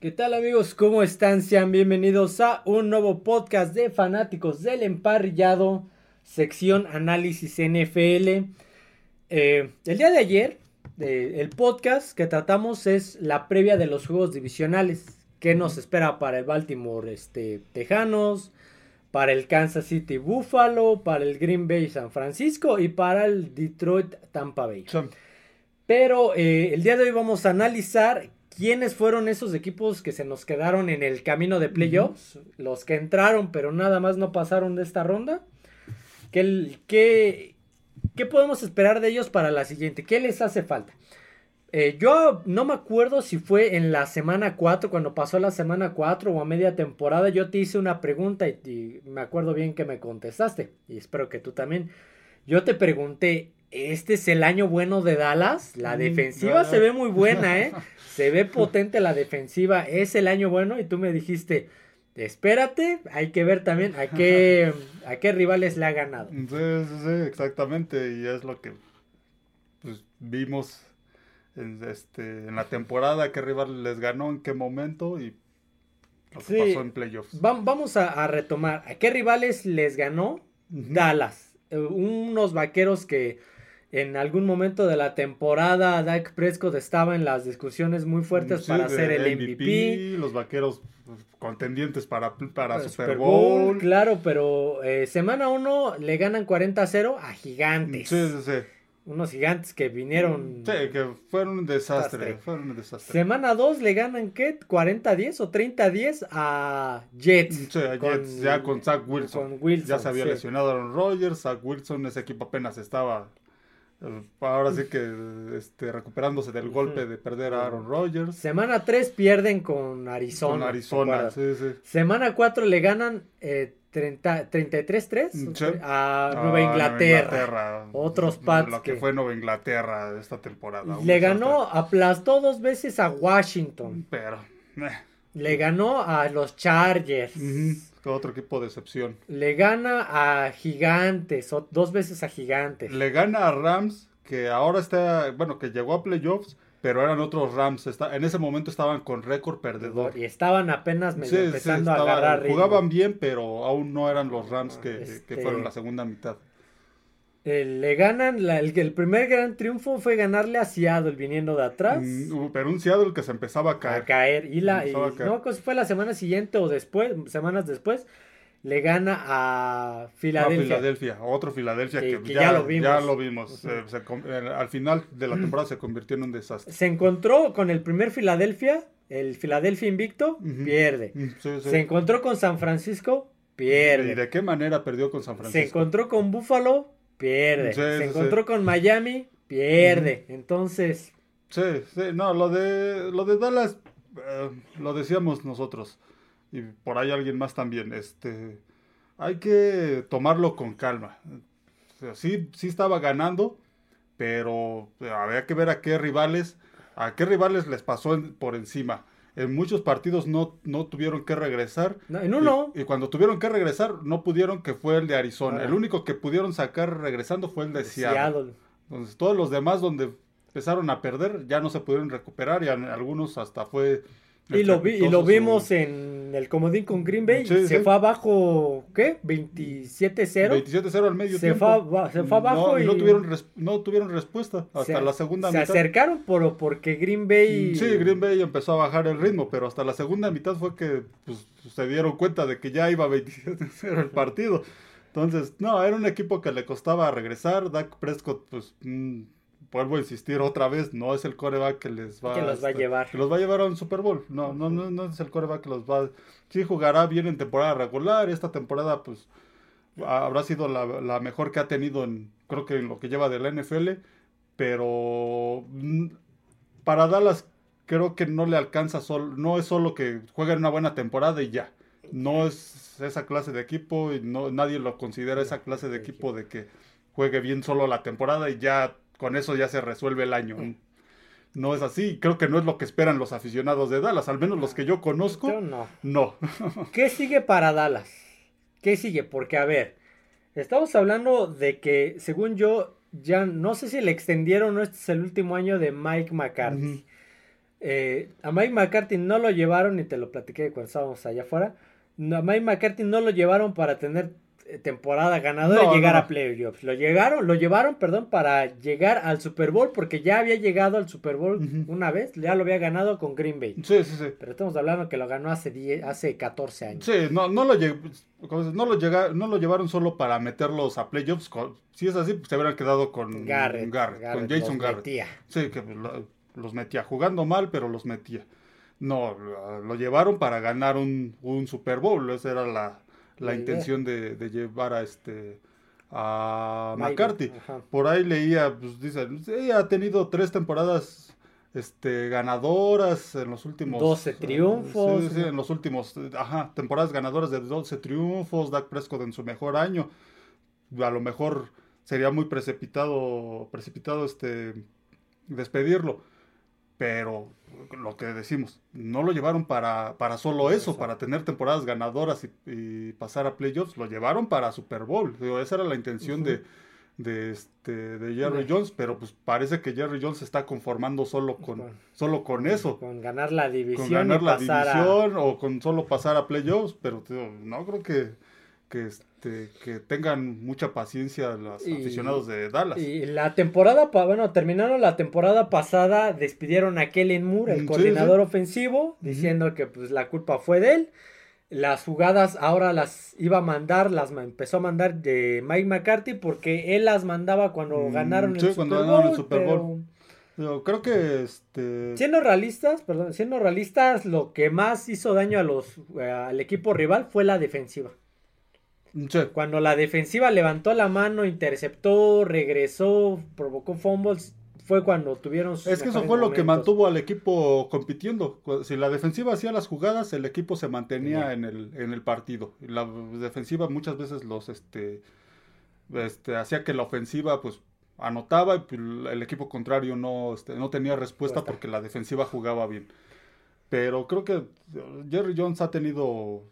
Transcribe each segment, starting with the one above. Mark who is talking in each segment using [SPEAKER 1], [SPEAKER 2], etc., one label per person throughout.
[SPEAKER 1] ¿Qué tal amigos? ¿Cómo están? Sean bienvenidos a un nuevo podcast de fanáticos del emparrillado, sección análisis NFL. Eh, el día de ayer, eh, el podcast que tratamos es la previa de los juegos divisionales. ¿Qué nos espera para el Baltimore este, Tejanos? Para el Kansas City Buffalo, para el Green Bay San Francisco y para el Detroit Tampa Bay. Pero eh, el día de hoy vamos a analizar quiénes fueron esos equipos que se nos quedaron en el camino de playoffs, los que entraron pero nada más no pasaron de esta ronda. ¿Qué, qué, qué podemos esperar de ellos para la siguiente? ¿Qué les hace falta? Eh, yo no me acuerdo si fue en la semana 4, cuando pasó la semana 4 o a media temporada, yo te hice una pregunta y, y me acuerdo bien que me contestaste y espero que tú también. Yo te pregunté, este es el año bueno de Dallas. La mm, defensiva se ve muy buena, ¿eh? Se ve potente la defensiva. Es el año bueno. Y tú me dijiste, espérate, hay que ver también a qué, a qué rivales le ha ganado.
[SPEAKER 2] Sí, sí, sí, exactamente. Y es lo que pues, vimos en, este, en la temporada, qué rival les ganó, en qué momento y lo que pasó en playoffs.
[SPEAKER 1] vamos a, retomar. ¿A qué rivales les ganó Dallas? Eh, unos vaqueros que en algún momento de la temporada Dak Prescott estaba en las discusiones muy fuertes para ser el MVP,
[SPEAKER 2] Los vaqueros pues, contendientes para, para Super, Bowl.
[SPEAKER 1] Claro, pero eh, semana 1 le ganan 40-0 a gigantes.
[SPEAKER 2] Sí, sí, sí.
[SPEAKER 1] Unos gigantes que vinieron.
[SPEAKER 2] Sí, que fueron un desastre. Fueron un desastre.
[SPEAKER 1] Semana 2 le ganan, ¿qué? ¿40-10 o 30-10 a Jets?
[SPEAKER 2] Sí, a Jets, ya con Zach Wilson. Ya se había lesionado Aaron Rodgers. Zach Wilson, ese equipo apenas estaba Ahora sí que este, recuperándose del golpe de perder a Aaron Rodgers.
[SPEAKER 1] Semana 3 pierden con Arizona.
[SPEAKER 2] Con Arizona, sí, sí.
[SPEAKER 1] Semana 4 le ganan eh, 33-3 a, Nueva Inglaterra. Otros Pats.
[SPEAKER 2] Lo que, fue Nueva Inglaterra esta temporada.
[SPEAKER 1] Le ganó, aplastó dos veces a Washington.
[SPEAKER 2] Pero. Eh.
[SPEAKER 1] Le ganó a los Chargers.
[SPEAKER 2] Otro equipo de excepción.
[SPEAKER 1] Le gana a Gigantes, dos veces a Gigantes.
[SPEAKER 2] Le gana a Rams, que ahora está, bueno, que llegó a playoffs, pero eran otros Rams. Está, en ese momento estaban con récord perdedor.
[SPEAKER 1] Y estaban apenas empezando a agarrar
[SPEAKER 2] Jugaban bien, pero aún no eran los Rams que, que este fueron la segunda mitad.
[SPEAKER 1] Eh, le ganan, el, primer gran triunfo fue ganarle a Seattle viniendo de atrás.
[SPEAKER 2] Mm, pero un Seattle que se empezaba a caer.
[SPEAKER 1] A caer. Y la, no, pues fue la semana siguiente o después, semanas después, le gana a Filadelfia.
[SPEAKER 2] A Filadelfia, otro Filadelfia que, ya, lo vimos. Eh, eh, al final de la temporada se convirtió en un desastre.
[SPEAKER 1] Se encontró con el primer Filadelfia, el Filadelfia invicto, pierde. Mm, se encontró con San Francisco, pierde.
[SPEAKER 2] ¿Y de qué manera perdió con San Francisco?
[SPEAKER 1] Se encontró con Buffalo, pierde. se encontró con Miami, pierde. Entonces.
[SPEAKER 2] Sí, sí, no, lo de, lo de Dallas, eh, lo decíamos nosotros. Y por ahí alguien más también. Este, hay que tomarlo con calma. sí, sí estaba ganando, pero había que ver a qué rivales, a qué rivales les pasó por encima en muchos partidos no, no tuvieron que regresar.
[SPEAKER 1] en uno.
[SPEAKER 2] Y, cuando tuvieron que regresar, no pudieron, que fue el de Arizona. El único que pudieron sacar regresando fue el de, Seattle. Entonces, todos los demás donde empezaron a perder ya no se pudieron recuperar y algunos hasta fue
[SPEAKER 1] y lo, vi, y lo vimos en el comodín con Green Bay. se fue abajo, ¿qué? 27-0.
[SPEAKER 2] 27-0 al medio
[SPEAKER 1] se Fue, se fue abajo
[SPEAKER 2] no, y... No tuvieron, no tuvieron respuesta hasta la segunda
[SPEAKER 1] mitad. Se acercaron por, porque Green Bay...
[SPEAKER 2] Sí, Green Bay empezó a bajar el ritmo, pero hasta la segunda mitad fue que pues, se dieron cuenta de que ya iba 27-0 el partido. Entonces, no, era un equipo que le costaba regresar. Dak Prescott, pues... Mm, vuelvo a insistir otra vez, no es el coreback que les va,
[SPEAKER 1] que los va a este, llevar.
[SPEAKER 2] Que los va a llevar a un Super Bowl. No, no, no, no es el coreback que los va. Sí jugará bien en temporada regular. Esta temporada, pues, habrá sido la, mejor que ha tenido en, creo que en lo que lleva de la NFL. Pero mm, para Dallas creo que no le alcanza solo, no es solo que juegue una buena temporada y ya. No es esa clase de equipo y no nadie lo considera esa clase de equipo de que juegue bien solo la temporada y ya con eso ya se resuelve el año. No es así, creo que no es lo que esperan los aficionados de Dallas, al menos los que yo conozco.
[SPEAKER 1] no.
[SPEAKER 2] No.
[SPEAKER 1] ¿Qué sigue para Dallas? ¿Qué sigue? Porque, a ver, estamos hablando de que, según yo, ya no sé si le extendieron o este es el último año de Mike McCarthy. eh, a Mike McCarthy no lo llevaron, y te lo platiqué cuando estábamos allá afuera. a Mike McCarthy no lo llevaron para tener temporada ganadora y llegar a playoffs. Lo llegaron, lo llevaron, perdón, para llegar al Super Bowl porque ya había llegado al Super Bowl una vez, ya lo había ganado con Green Bay.
[SPEAKER 2] Sí, sí, sí.
[SPEAKER 1] Pero estamos hablando que lo ganó hace 10, hace 14 años.
[SPEAKER 2] Sí, no, no lo no lo, llega, no lo llevaron solo para meterlos a playoffs. Si es así, pues se hubieran quedado con
[SPEAKER 1] Garrett,
[SPEAKER 2] con Jason Garrett. Sí, que los metía jugando mal, pero los metía. No, lo llevaron para ganar un, un Super Bowl. Esa era la, la intención de, de, llevar a este a McCarthy. Por ahí leía, pues dice, sí, ha tenido tres temporadas este ganadoras en los últimos
[SPEAKER 1] 12 triunfos.
[SPEAKER 2] Sí, sí, en los últimos, ajá, temporadas ganadoras de 12 triunfos, Dak Prescott en su mejor año. A lo mejor sería muy precipitado precipitado este despedirlo pero lo que decimos, no lo llevaron para, para solo eso, para tener temporadas ganadoras y, pasar a playoffs, lo llevaron para Super Bowl. esa era la intención de, de, este, de Jerry Jones, pero pues parece que Jerry Jones se está conformando solo con, solo con eso.
[SPEAKER 1] Con ganar la división.
[SPEAKER 2] Con ganar la división o con solo pasar a playoffs, pero no creo que, que, este, que tengan mucha paciencia los aficionados de Dallas.
[SPEAKER 1] Y la temporada, bueno, terminaron la temporada pasada, despidieron a Kellen Moore, el mm, coordinador ofensivo, diciendo que pues la culpa fue de él. Las jugadas ahora las iba a mandar, las empezó a mandar de Mike McCarthy porque él las mandaba cuando mm, ganaron el, Super Bowl,
[SPEAKER 2] Yo creo que este...
[SPEAKER 1] siendo realistas, perdón, siendo realistas, lo que más hizo daño a los al equipo rival fue la defensiva. Cuando la defensiva levantó la mano, interceptó, regresó, provocó fumbles, fue cuando tuvieron
[SPEAKER 2] Es que eso fue lo que mantuvo al equipo compitiendo. Si la defensiva hacía las jugadas, el equipo se mantenía en el, en el partido. La defensiva muchas veces los este, este hacía que la ofensiva pues anotaba y pues, el equipo contrario no, este, no tenía respuesta porque la defensiva jugaba bien. Pero creo que Jerry Jones ha tenido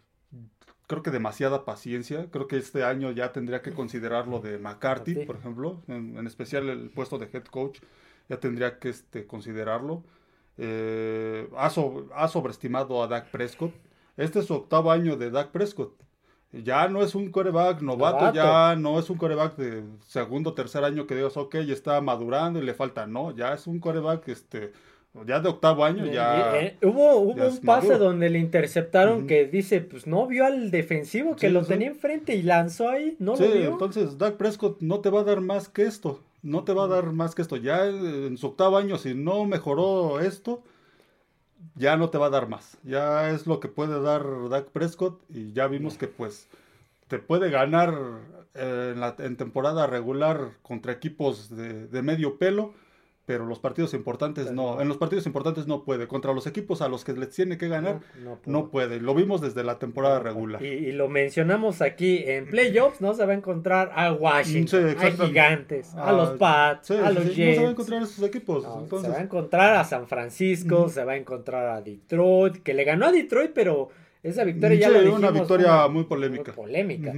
[SPEAKER 2] creo que demasiada paciencia. Creo que este año ya tendría que considerarlo de McCarthy, por ejemplo, en, especial el puesto de head coach, ya tendría que este, considerarlo. Eh, ha, sobreestimado a Dak Prescott. Este es su octavo año de Dak Prescott. Ya no es un coreback novato, ya no es un coreback de segundo, tercer año que digas, ok, ya está madurando y le falta. No, ya es un coreback este, ya de octavo año ya.
[SPEAKER 1] Eh, hubo hubo un pase donde le interceptaron que dice, pues no vio al defensivo que lo tenía enfrente y lanzó ahí, no lo vio.
[SPEAKER 2] entonces Dak Prescott no te va a dar más que esto, no te va a dar más que esto. Ya en su octavo año, si no mejoró esto, ya no te va a dar más. Ya es lo que puede dar Dak Prescott y ya vimos que pues te puede ganar eh, en, la, en temporada regular contra equipos de, de medio pelo pero los partidos importantes no. En los partidos importantes no puede. Contra los equipos a los que les tiene que ganar, no, puede. Lo vimos desde la temporada regular.
[SPEAKER 1] Y, lo mencionamos aquí en playoffs, ¿no? Se va a encontrar a Washington, a Gigantes, a, los ah, Pats, a los Jets. No
[SPEAKER 2] se va a encontrar a esos equipos.
[SPEAKER 1] Se va a encontrar a San Francisco, se va a encontrar a Detroit, que le ganó a Detroit, pero esa victoria ya la dijimos,
[SPEAKER 2] una victoria muy polémica.
[SPEAKER 1] Muy polémica.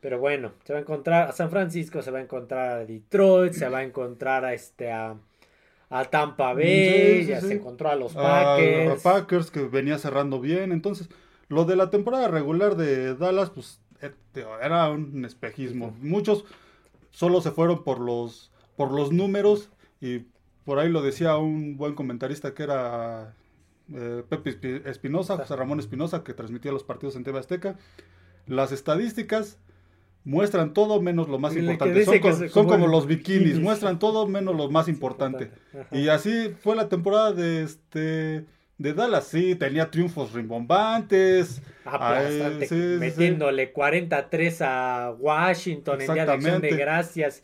[SPEAKER 1] Pero bueno, se va a encontrar a San Francisco, se va a encontrar a Detroit, se va a encontrar a este a a Tampa Bay, ya se encontró a los Packers.
[SPEAKER 2] A, Packers que venía cerrando bien. Entonces, lo de la temporada regular de Dallas, pues eh, era un espejismo. Muchos solo se fueron por los, por los números y por ahí lo decía un buen comentarista que era eh, Pepe Espinosa, José Ramón Espinosa, que transmitía los partidos en TV Azteca. Las estadísticas muestran todo menos lo más importante. Son, como, los bikinis, muestran todo menos lo más importante. Y así fue la temporada de este de Dallas, sí, tenía triunfos rimbombantes.
[SPEAKER 1] metiéndole 43 a Washington en día de acción de gracias.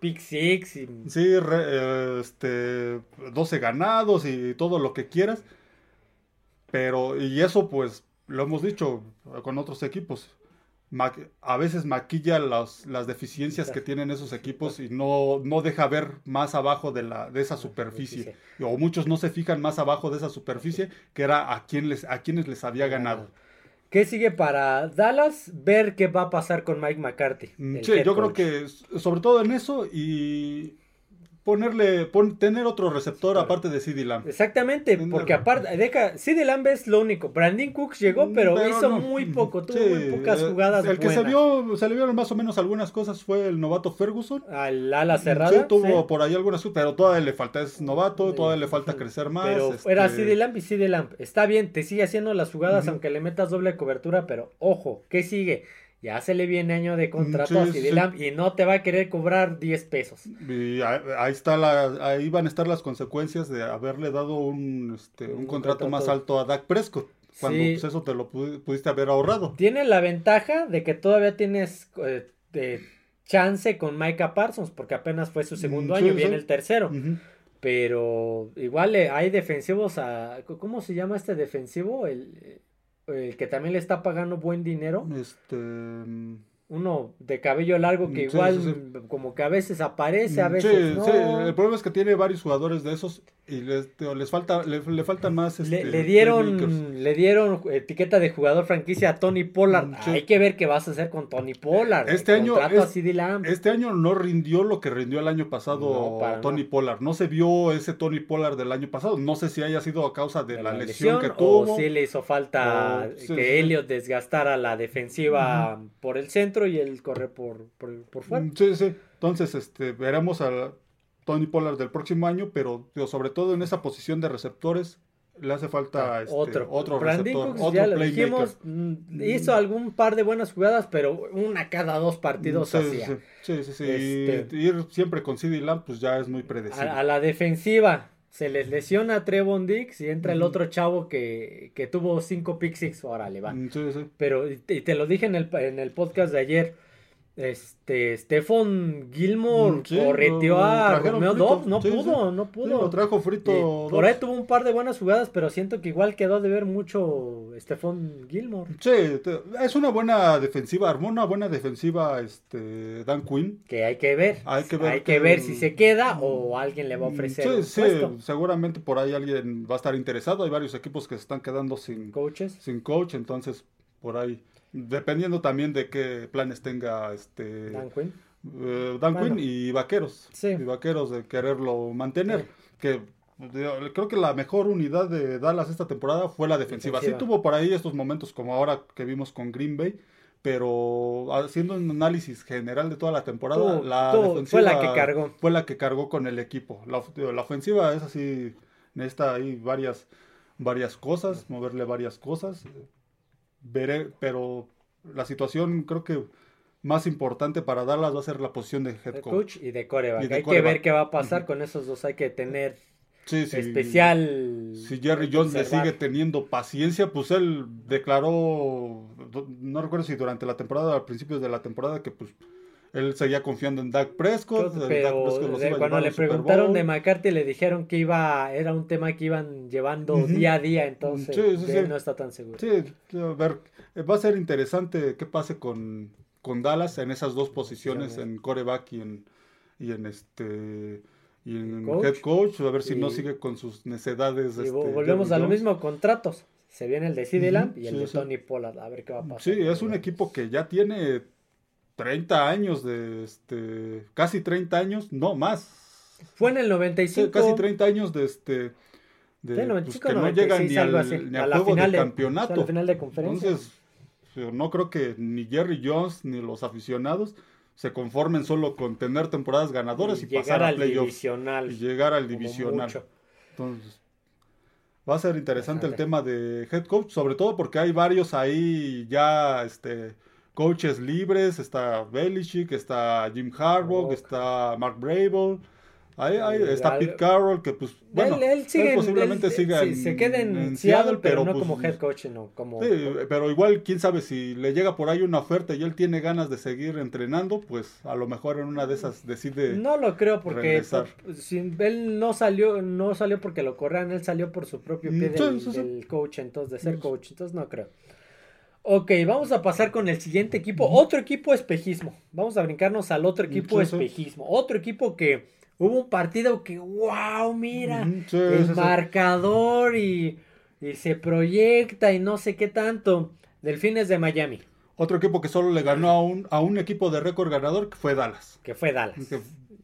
[SPEAKER 1] Pick six. Sí,
[SPEAKER 2] eh, este, 12 ganados y todo lo que quieras. Pero, y eso pues lo hemos dicho con otros equipos a veces maquilla las deficiencias que tienen esos equipos y no, no deja ver más abajo de, la, de esa superficie. O muchos no se fijan más abajo de esa superficie, que era a, quien les, a quienes les había ganado.
[SPEAKER 1] ¿Qué sigue para Dallas? Ver qué va a pasar con Mike McCarthy.
[SPEAKER 2] Sí, yo creo que sobre todo en eso y ponerle, pon- tener otro receptor aparte de CD Lamb.
[SPEAKER 1] Exactamente,
[SPEAKER 2] Tener-
[SPEAKER 1] porque aparte, deja, CD Lamb es lo único. Brandon Cooks llegó, pero, hizo
[SPEAKER 2] no.
[SPEAKER 1] muy poco, tuvo
[SPEAKER 2] Sí,
[SPEAKER 1] muy pocas
[SPEAKER 2] eh,
[SPEAKER 1] jugadas
[SPEAKER 2] El que se vio, se le vieron más o menos algunas cosas fue el novato Ferguson.
[SPEAKER 1] Al ala cerrada.
[SPEAKER 2] Sí, tuvo
[SPEAKER 1] sí.
[SPEAKER 2] por ahí algunas, pero todavía le falta, es novato, todavía le falta crecer más.
[SPEAKER 1] Pero
[SPEAKER 2] este,
[SPEAKER 1] era CD Lamb y CD Lamb. Está bien, te sigue haciendo las jugadas aunque le metas doble cobertura, pero ojo, ¿qué sigue? Ya se le viene año de contrato
[SPEAKER 2] Sí,
[SPEAKER 1] a
[SPEAKER 2] sí.
[SPEAKER 1] Lamb y no te va a querer cobrar 10 pesos.
[SPEAKER 2] Y ahí, ahí está la, ahí van a estar las consecuencias de haberle dado un, este, un
[SPEAKER 1] Un
[SPEAKER 2] contrato
[SPEAKER 1] contrato.
[SPEAKER 2] más alto a Dak Prescott. Cuando
[SPEAKER 1] Sí.
[SPEAKER 2] pues, eso te lo pu- pudiste haber ahorrado.
[SPEAKER 1] Tiene la ventaja de que todavía tienes eh, chance con Micah Parsons, porque apenas fue su segundo
[SPEAKER 2] Mm,
[SPEAKER 1] año, viene el tercero. Pero igual eh, hay defensivos a... ¿Cómo se llama este defensivo? El, el que también le está pagando buen dinero.
[SPEAKER 2] Este, mm,
[SPEAKER 1] Uno de cabello largo que
[SPEAKER 2] Sí,
[SPEAKER 1] igual
[SPEAKER 2] sí,
[SPEAKER 1] como que a veces aparece, a
[SPEAKER 2] sí,
[SPEAKER 1] veces no.
[SPEAKER 2] sí, el problema es que tiene varios jugadores de esos y les, les falta, le, le faltan más.
[SPEAKER 1] Le,
[SPEAKER 2] este,
[SPEAKER 1] le dieron, le dieron etiqueta de jugador franquicia a Tony Pollard.
[SPEAKER 2] Mm, sí.
[SPEAKER 1] Hay que ver qué vas a hacer con Tony Pollard.
[SPEAKER 2] Este año es-. Este año no rindió lo que rindió el año pasado
[SPEAKER 1] No, para
[SPEAKER 2] Tony. Pollard. No se vio ese Tony Pollard del año pasado. No sé si haya sido a causa de,
[SPEAKER 1] de
[SPEAKER 2] la, lesión, que
[SPEAKER 1] o
[SPEAKER 2] tuvo.
[SPEAKER 1] si le hizo falta
[SPEAKER 2] O- sí,
[SPEAKER 1] que. Elliot desgastara la defensiva por el centro y él corre por, por, por fuera.
[SPEAKER 2] Mm, Sí, sí. Entonces, este, veremos a Tony Pollard del próximo año, pero digo, sobre todo en esa posición de receptores le hace falta este,
[SPEAKER 1] otro.
[SPEAKER 2] otro receptor,
[SPEAKER 1] Cooks,
[SPEAKER 2] otro
[SPEAKER 1] ya lo dijimos, mm, hizo algún par de buenas jugadas, pero una cada dos partidos
[SPEAKER 2] sí,
[SPEAKER 1] hacía.
[SPEAKER 2] sí, sí, sí, sí.
[SPEAKER 1] Este-
[SPEAKER 2] ir siempre con CD Lamb, pues ya es muy predecible.
[SPEAKER 1] a la defensiva se les lesiona a Trevon Dix y entra el otro chavo que, que tuvo cinco pick six. Órale, va.
[SPEAKER 2] Mm, Sí, sí.
[SPEAKER 1] Pero, y te, y te lo dije en el, en el podcast de ayer. Este, Stephon Gilmore
[SPEAKER 2] Mm, sí,
[SPEAKER 1] correteó
[SPEAKER 2] lo
[SPEAKER 1] a Romeo. Dobbs, no
[SPEAKER 2] Sí,
[SPEAKER 1] pudo,
[SPEAKER 2] sí.
[SPEAKER 1] no pudo.
[SPEAKER 2] lo trajo frito.
[SPEAKER 1] Y por ahí tuvo un par de buenas jugadas, pero siento que igual quedó de ver mucho Stephon Gilmore.
[SPEAKER 2] Sí, es una buena defensiva, armó una buena defensiva este Dan Quinn.
[SPEAKER 1] Que hay que ver.
[SPEAKER 2] Hay que ver
[SPEAKER 1] Hay que
[SPEAKER 2] que-
[SPEAKER 1] ver si se queda o alguien le va a ofrecer
[SPEAKER 2] Sí, sí,
[SPEAKER 1] puesto.
[SPEAKER 2] seguramente por ahí alguien va a estar interesado. Hay varios equipos que se están quedando sin,
[SPEAKER 1] Coaches.
[SPEAKER 2] sin coach, entonces por ahí, dependiendo también de qué planes tenga este
[SPEAKER 1] Dan Quinn.
[SPEAKER 2] eh, Dan
[SPEAKER 1] Bueno.
[SPEAKER 2] Quinn y Vaqueros.
[SPEAKER 1] Sí.
[SPEAKER 2] Y Vaqueros de quererlo mantener.
[SPEAKER 1] Sí.
[SPEAKER 2] Que creo que la mejor unidad de Dallas esta temporada fue la defensiva.
[SPEAKER 1] Defensiva.
[SPEAKER 2] Sí tuvo por ahí estos momentos como ahora que vimos con Green Bay. Pero haciendo un análisis general de toda la temporada, la defensiva
[SPEAKER 1] fue la que cargó.
[SPEAKER 2] fue la que cargó con el equipo. La, la ofensiva es así, necesita ahí varias, varias cosas, moverle varias cosas. Veré, pero la situación creo que más importante para Dallas va a ser la posición de head coach.
[SPEAKER 1] y de coreback.
[SPEAKER 2] Y de
[SPEAKER 1] Hay que ver qué va a pasar con esos dos. Hay que tener
[SPEAKER 2] Sí, sí.
[SPEAKER 1] especial.
[SPEAKER 2] Si Jerry Jones le sigue teniendo paciencia, pues él declaró, no recuerdo si durante la temporada, a principios de la temporada, que pues él seguía confiando en Dak Prescott. Dak
[SPEAKER 1] Pero
[SPEAKER 2] Prescott
[SPEAKER 1] de- cuando le preguntaron de McCarthy le dijeron que iba era un tema que iban llevando día a día, entonces
[SPEAKER 2] Sí,
[SPEAKER 1] él
[SPEAKER 2] sí.
[SPEAKER 1] no está tan seguro.
[SPEAKER 2] Sí, a ver, eh, va a ser interesante qué pase con, con Dallas en esas dos posiciones, en coreback y en, y en este y en
[SPEAKER 1] Coach.
[SPEAKER 2] head coach, a ver si no sigue con sus necedades.
[SPEAKER 1] Y
[SPEAKER 2] este,
[SPEAKER 1] vo- volvemos
[SPEAKER 2] Jerry
[SPEAKER 1] a lo
[SPEAKER 2] Jones.
[SPEAKER 1] mismo, contratos. Se viene el de CD y el de
[SPEAKER 2] sí.
[SPEAKER 1] Tony Pollard, a ver qué va a pasar.
[SPEAKER 2] Sí, es un equipo que ya tiene 30 años de este casi 30 años, no más.
[SPEAKER 1] Fue en el
[SPEAKER 2] Sí,
[SPEAKER 1] 95.
[SPEAKER 2] casi 30 años de este de,
[SPEAKER 1] Sí,
[SPEAKER 2] pues,
[SPEAKER 1] 95,
[SPEAKER 2] que no
[SPEAKER 1] 96,
[SPEAKER 2] llegan ni al,
[SPEAKER 1] así,
[SPEAKER 2] ni
[SPEAKER 1] a
[SPEAKER 2] al
[SPEAKER 1] la
[SPEAKER 2] juego
[SPEAKER 1] final
[SPEAKER 2] de
[SPEAKER 1] de-
[SPEAKER 2] campeonato.
[SPEAKER 1] la final de conferencia.
[SPEAKER 2] Entonces, no creo que ni Jerry Jones ni los aficionados se conformen solo con tener temporadas ganadoras y,
[SPEAKER 1] llegar
[SPEAKER 2] pasar
[SPEAKER 1] al
[SPEAKER 2] playoffs y llegar al divisional.
[SPEAKER 1] mucho.
[SPEAKER 2] Entonces, va a ser interesante el tema de head coach, sobre todo porque hay varios ahí ya este coaches libres, está Belichick, está Jim Harbaugh,
[SPEAKER 1] Rock.
[SPEAKER 2] está Mark Brable, ahí, ahí
[SPEAKER 1] Y
[SPEAKER 2] está Pete Carroll que pues bueno,
[SPEAKER 1] él, él sigue en-
[SPEAKER 2] posiblemente
[SPEAKER 1] él-
[SPEAKER 2] siga
[SPEAKER 1] sí,
[SPEAKER 2] en,
[SPEAKER 1] se queda en,
[SPEAKER 2] en
[SPEAKER 1] Seattle, pero, no
[SPEAKER 2] pues,
[SPEAKER 1] como head coach, no como
[SPEAKER 2] Sí, pero igual, quién sabe si le llega por ahí una oferta y él tiene ganas de seguir entrenando, pues a lo mejor en una de esas decide.
[SPEAKER 1] No lo creo porque por- si él no salió, no salió porque lo corran, él salió por su propio pie
[SPEAKER 2] Mm, sí,
[SPEAKER 1] del, coach, entonces de ser
[SPEAKER 2] Sí.
[SPEAKER 1] coach, entonces no creo. Ok, vamos a pasar con el siguiente equipo, otro equipo espejismo. Vamos a brincarnos al otro equipo espejismo, otro equipo que hubo un partido que, wow, mira,
[SPEAKER 2] sí,
[SPEAKER 1] el
[SPEAKER 2] sí, sí.
[SPEAKER 1] marcador y, y se proyecta y no sé qué tanto. Delfines de Miami,
[SPEAKER 2] Otro equipo que solo le ganó a un, a un equipo de récord ganador que fue Dallas.
[SPEAKER 1] que fue Dallas.
[SPEAKER 2] Que-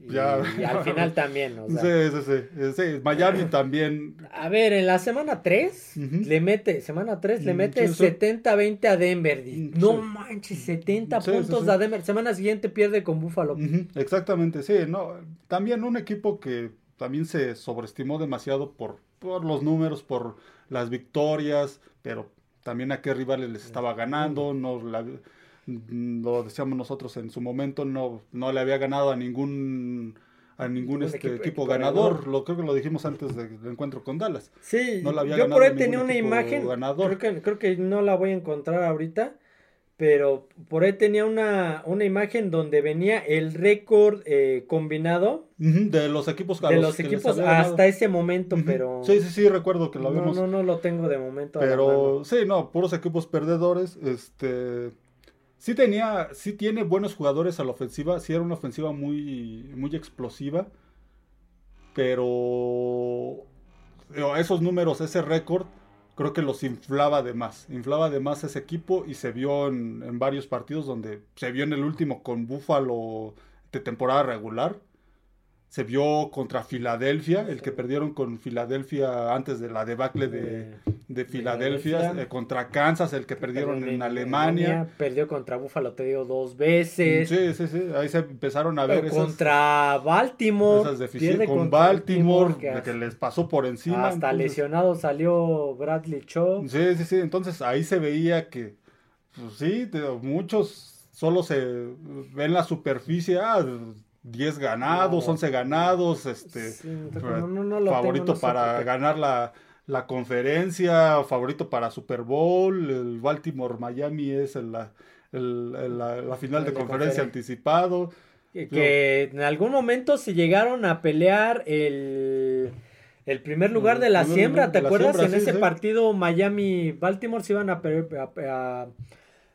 [SPEAKER 1] y, al final también. O
[SPEAKER 2] sea. sí, sí, sí, Miami también.
[SPEAKER 1] A ver, en la semana 3 le mete, semana 3 le mete 70-20 a Denver. No manches, 70 puntos a Denver. Semana siguiente pierde con Buffalo.
[SPEAKER 2] Exactamente, sí, no. También un equipo que también se sobreestimó demasiado por, por los números, por las victorias, pero también a qué rivales les estaba ganando, no lo decíamos nosotros en su momento, no, no le había ganado a ningún a ningún este, equipo, ganador. Lo creo que lo dijimos antes del encuentro con Dallas.
[SPEAKER 1] Sí, no yo por ahí tenía una imagen, creo que, creo que no la voy a encontrar ahorita, pero por ahí tenía una, una imagen donde venía el récord eh, combinado
[SPEAKER 2] de los equipos
[SPEAKER 1] de los, equipos hasta ese momento, pero
[SPEAKER 2] sí sí sí recuerdo que lo
[SPEAKER 1] vimos no no lo tengo de momento
[SPEAKER 2] pero sí no puros equipos perdedores este sí tenía sí tiene buenos jugadores a la ofensiva sí era una ofensiva muy muy explosiva pero esos números ese récord creo que los inflaba de más. Inflaba de más ese equipo y se vio en, varios partidos donde se vio en el último con Buffalo de temporada regular. Se vio contra Filadelfia, el que perdieron con Filadelfia antes de la debacle de, de Filadelfia, eh, contra Kansas, el que perdieron en, Alemania.
[SPEAKER 1] Perdió contra Buffalo, te digo, dos veces.
[SPEAKER 2] Sí, sí, sí, ahí se empezaron a ver.
[SPEAKER 1] Esas, contra Baltimore.
[SPEAKER 2] Esas con Baltimore, que, les pasó por encima.
[SPEAKER 1] Hasta lesionado salió Bradley Cho.
[SPEAKER 2] Sí, sí, sí, entonces ahí se veía que, pues sí, muchos solo se ven la superficie, ah, 10 ganados, 11 ganados, este, favorito para ganar la la conferencia, favorito para Super Bowl, el Baltimore Miami es la, la, final de, conferencia, anticipado.
[SPEAKER 1] Que, en algún momento se llegaron a pelear el, el primer lugar de la siembra, ¿te acuerdas? en ese partido Miami-Baltimore se iban a, a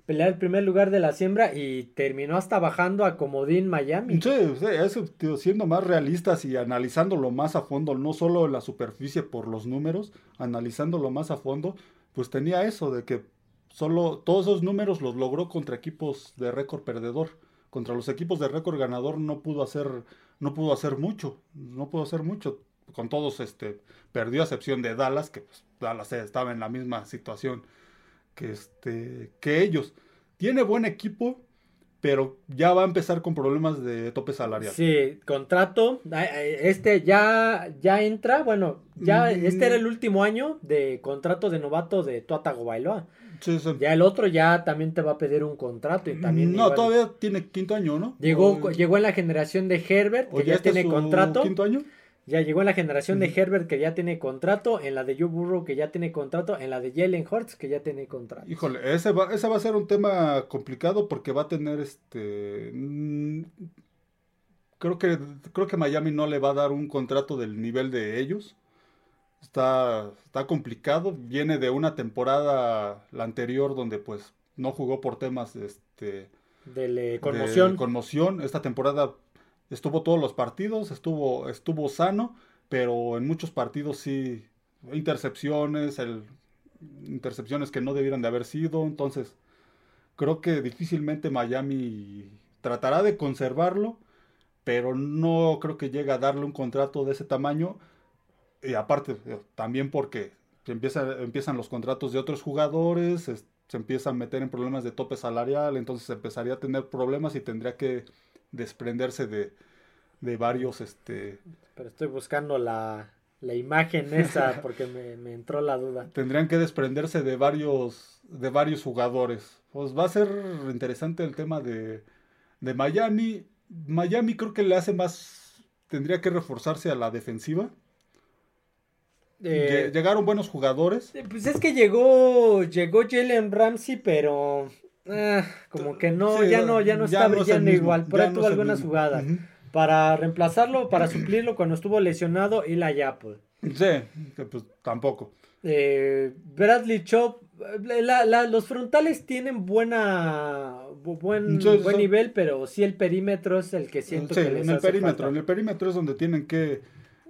[SPEAKER 1] pelear el primer lugar de la siembra y terminó hasta bajando a Comodín Miami.
[SPEAKER 2] Sí, eso, siendo más realistas y analizándolo más a fondo, no solo la superficie por los números, analizándolo más a fondo, pues tenía eso de que solo todos esos números los logró contra equipos de récord perdedor. Contra los equipos de récord ganador no pudo hacer no pudo hacer mucho, no pudo hacer mucho. Con todos este perdió a excepción de Dallas, que pues, Dallas estaba en la misma situación que, este, que ellos. Tiene buen equipo, pero ya va a empezar con problemas de tope salarial.
[SPEAKER 1] Sí, contrato, este ya, ya entra, bueno, ya mm. este era el último año de contrato de novato de Tuatago Bailoa. Ya el otro ya también te va a pedir un contrato y también...
[SPEAKER 2] No, todavía tiene quinto año, ¿no?
[SPEAKER 1] Llegó, llegó en la generación de Herbert, que ya, este tiene contrato.
[SPEAKER 2] ¿Quinto año?
[SPEAKER 1] Ya llegó en la generación de Herbert que ya tiene contrato, en la de Joe Burrow que ya tiene contrato, en la de Jalen Hurts que ya tiene contrato.
[SPEAKER 2] Híjole, ese va, ese va a ser un tema complicado porque va a tener este... Mm, creo que, creo que Miami no le va a dar un contrato del nivel de ellos. Está, está complicado. Viene de una temporada, la anterior, donde pues no jugó por temas este,
[SPEAKER 1] de conmoción.
[SPEAKER 2] De conmoción. Esta temporada estuvo todos los partidos, estuvo, estuvo sano, pero en muchos partidos sí, intercepciones, el, intercepciones que no debieran de haber sido, entonces creo que difícilmente Miami tratará de conservarlo, pero no creo que llegue a darle un contrato de ese tamaño, y aparte eh, también porque empieza, empiezan los contratos de otros jugadores, se empieza a meter en problemas de tope salarial, entonces empezaría a tener problemas y tendría que desprenderse de, de varios, este...
[SPEAKER 1] Pero estoy buscando la, la imagen esa porque me, entró la duda.
[SPEAKER 2] Tendrían que desprenderse de varios, de varios jugadores. Pues va a ser interesante el tema de, de Miami. Miami creo que le hace más, tendría que reforzarse a la defensiva. Eh, Llegaron buenos jugadores.
[SPEAKER 1] Eh, pues es que llegó, llegó Jalen Ramsey, pero Ah, como que no, ya no, ya no está brillando igual. Por ahí tuvo algunas jugadas. Para reemplazarlo, para suplirlo cuando estuvo lesionado, y la Apple.
[SPEAKER 2] Sí, pues tampoco.
[SPEAKER 1] Eh, Bradley Chop, los frontales tienen buena buen, buen nivel, pero sí el perímetro es el que siento que
[SPEAKER 2] les en el perímetro, en el perímetro es donde tienen que,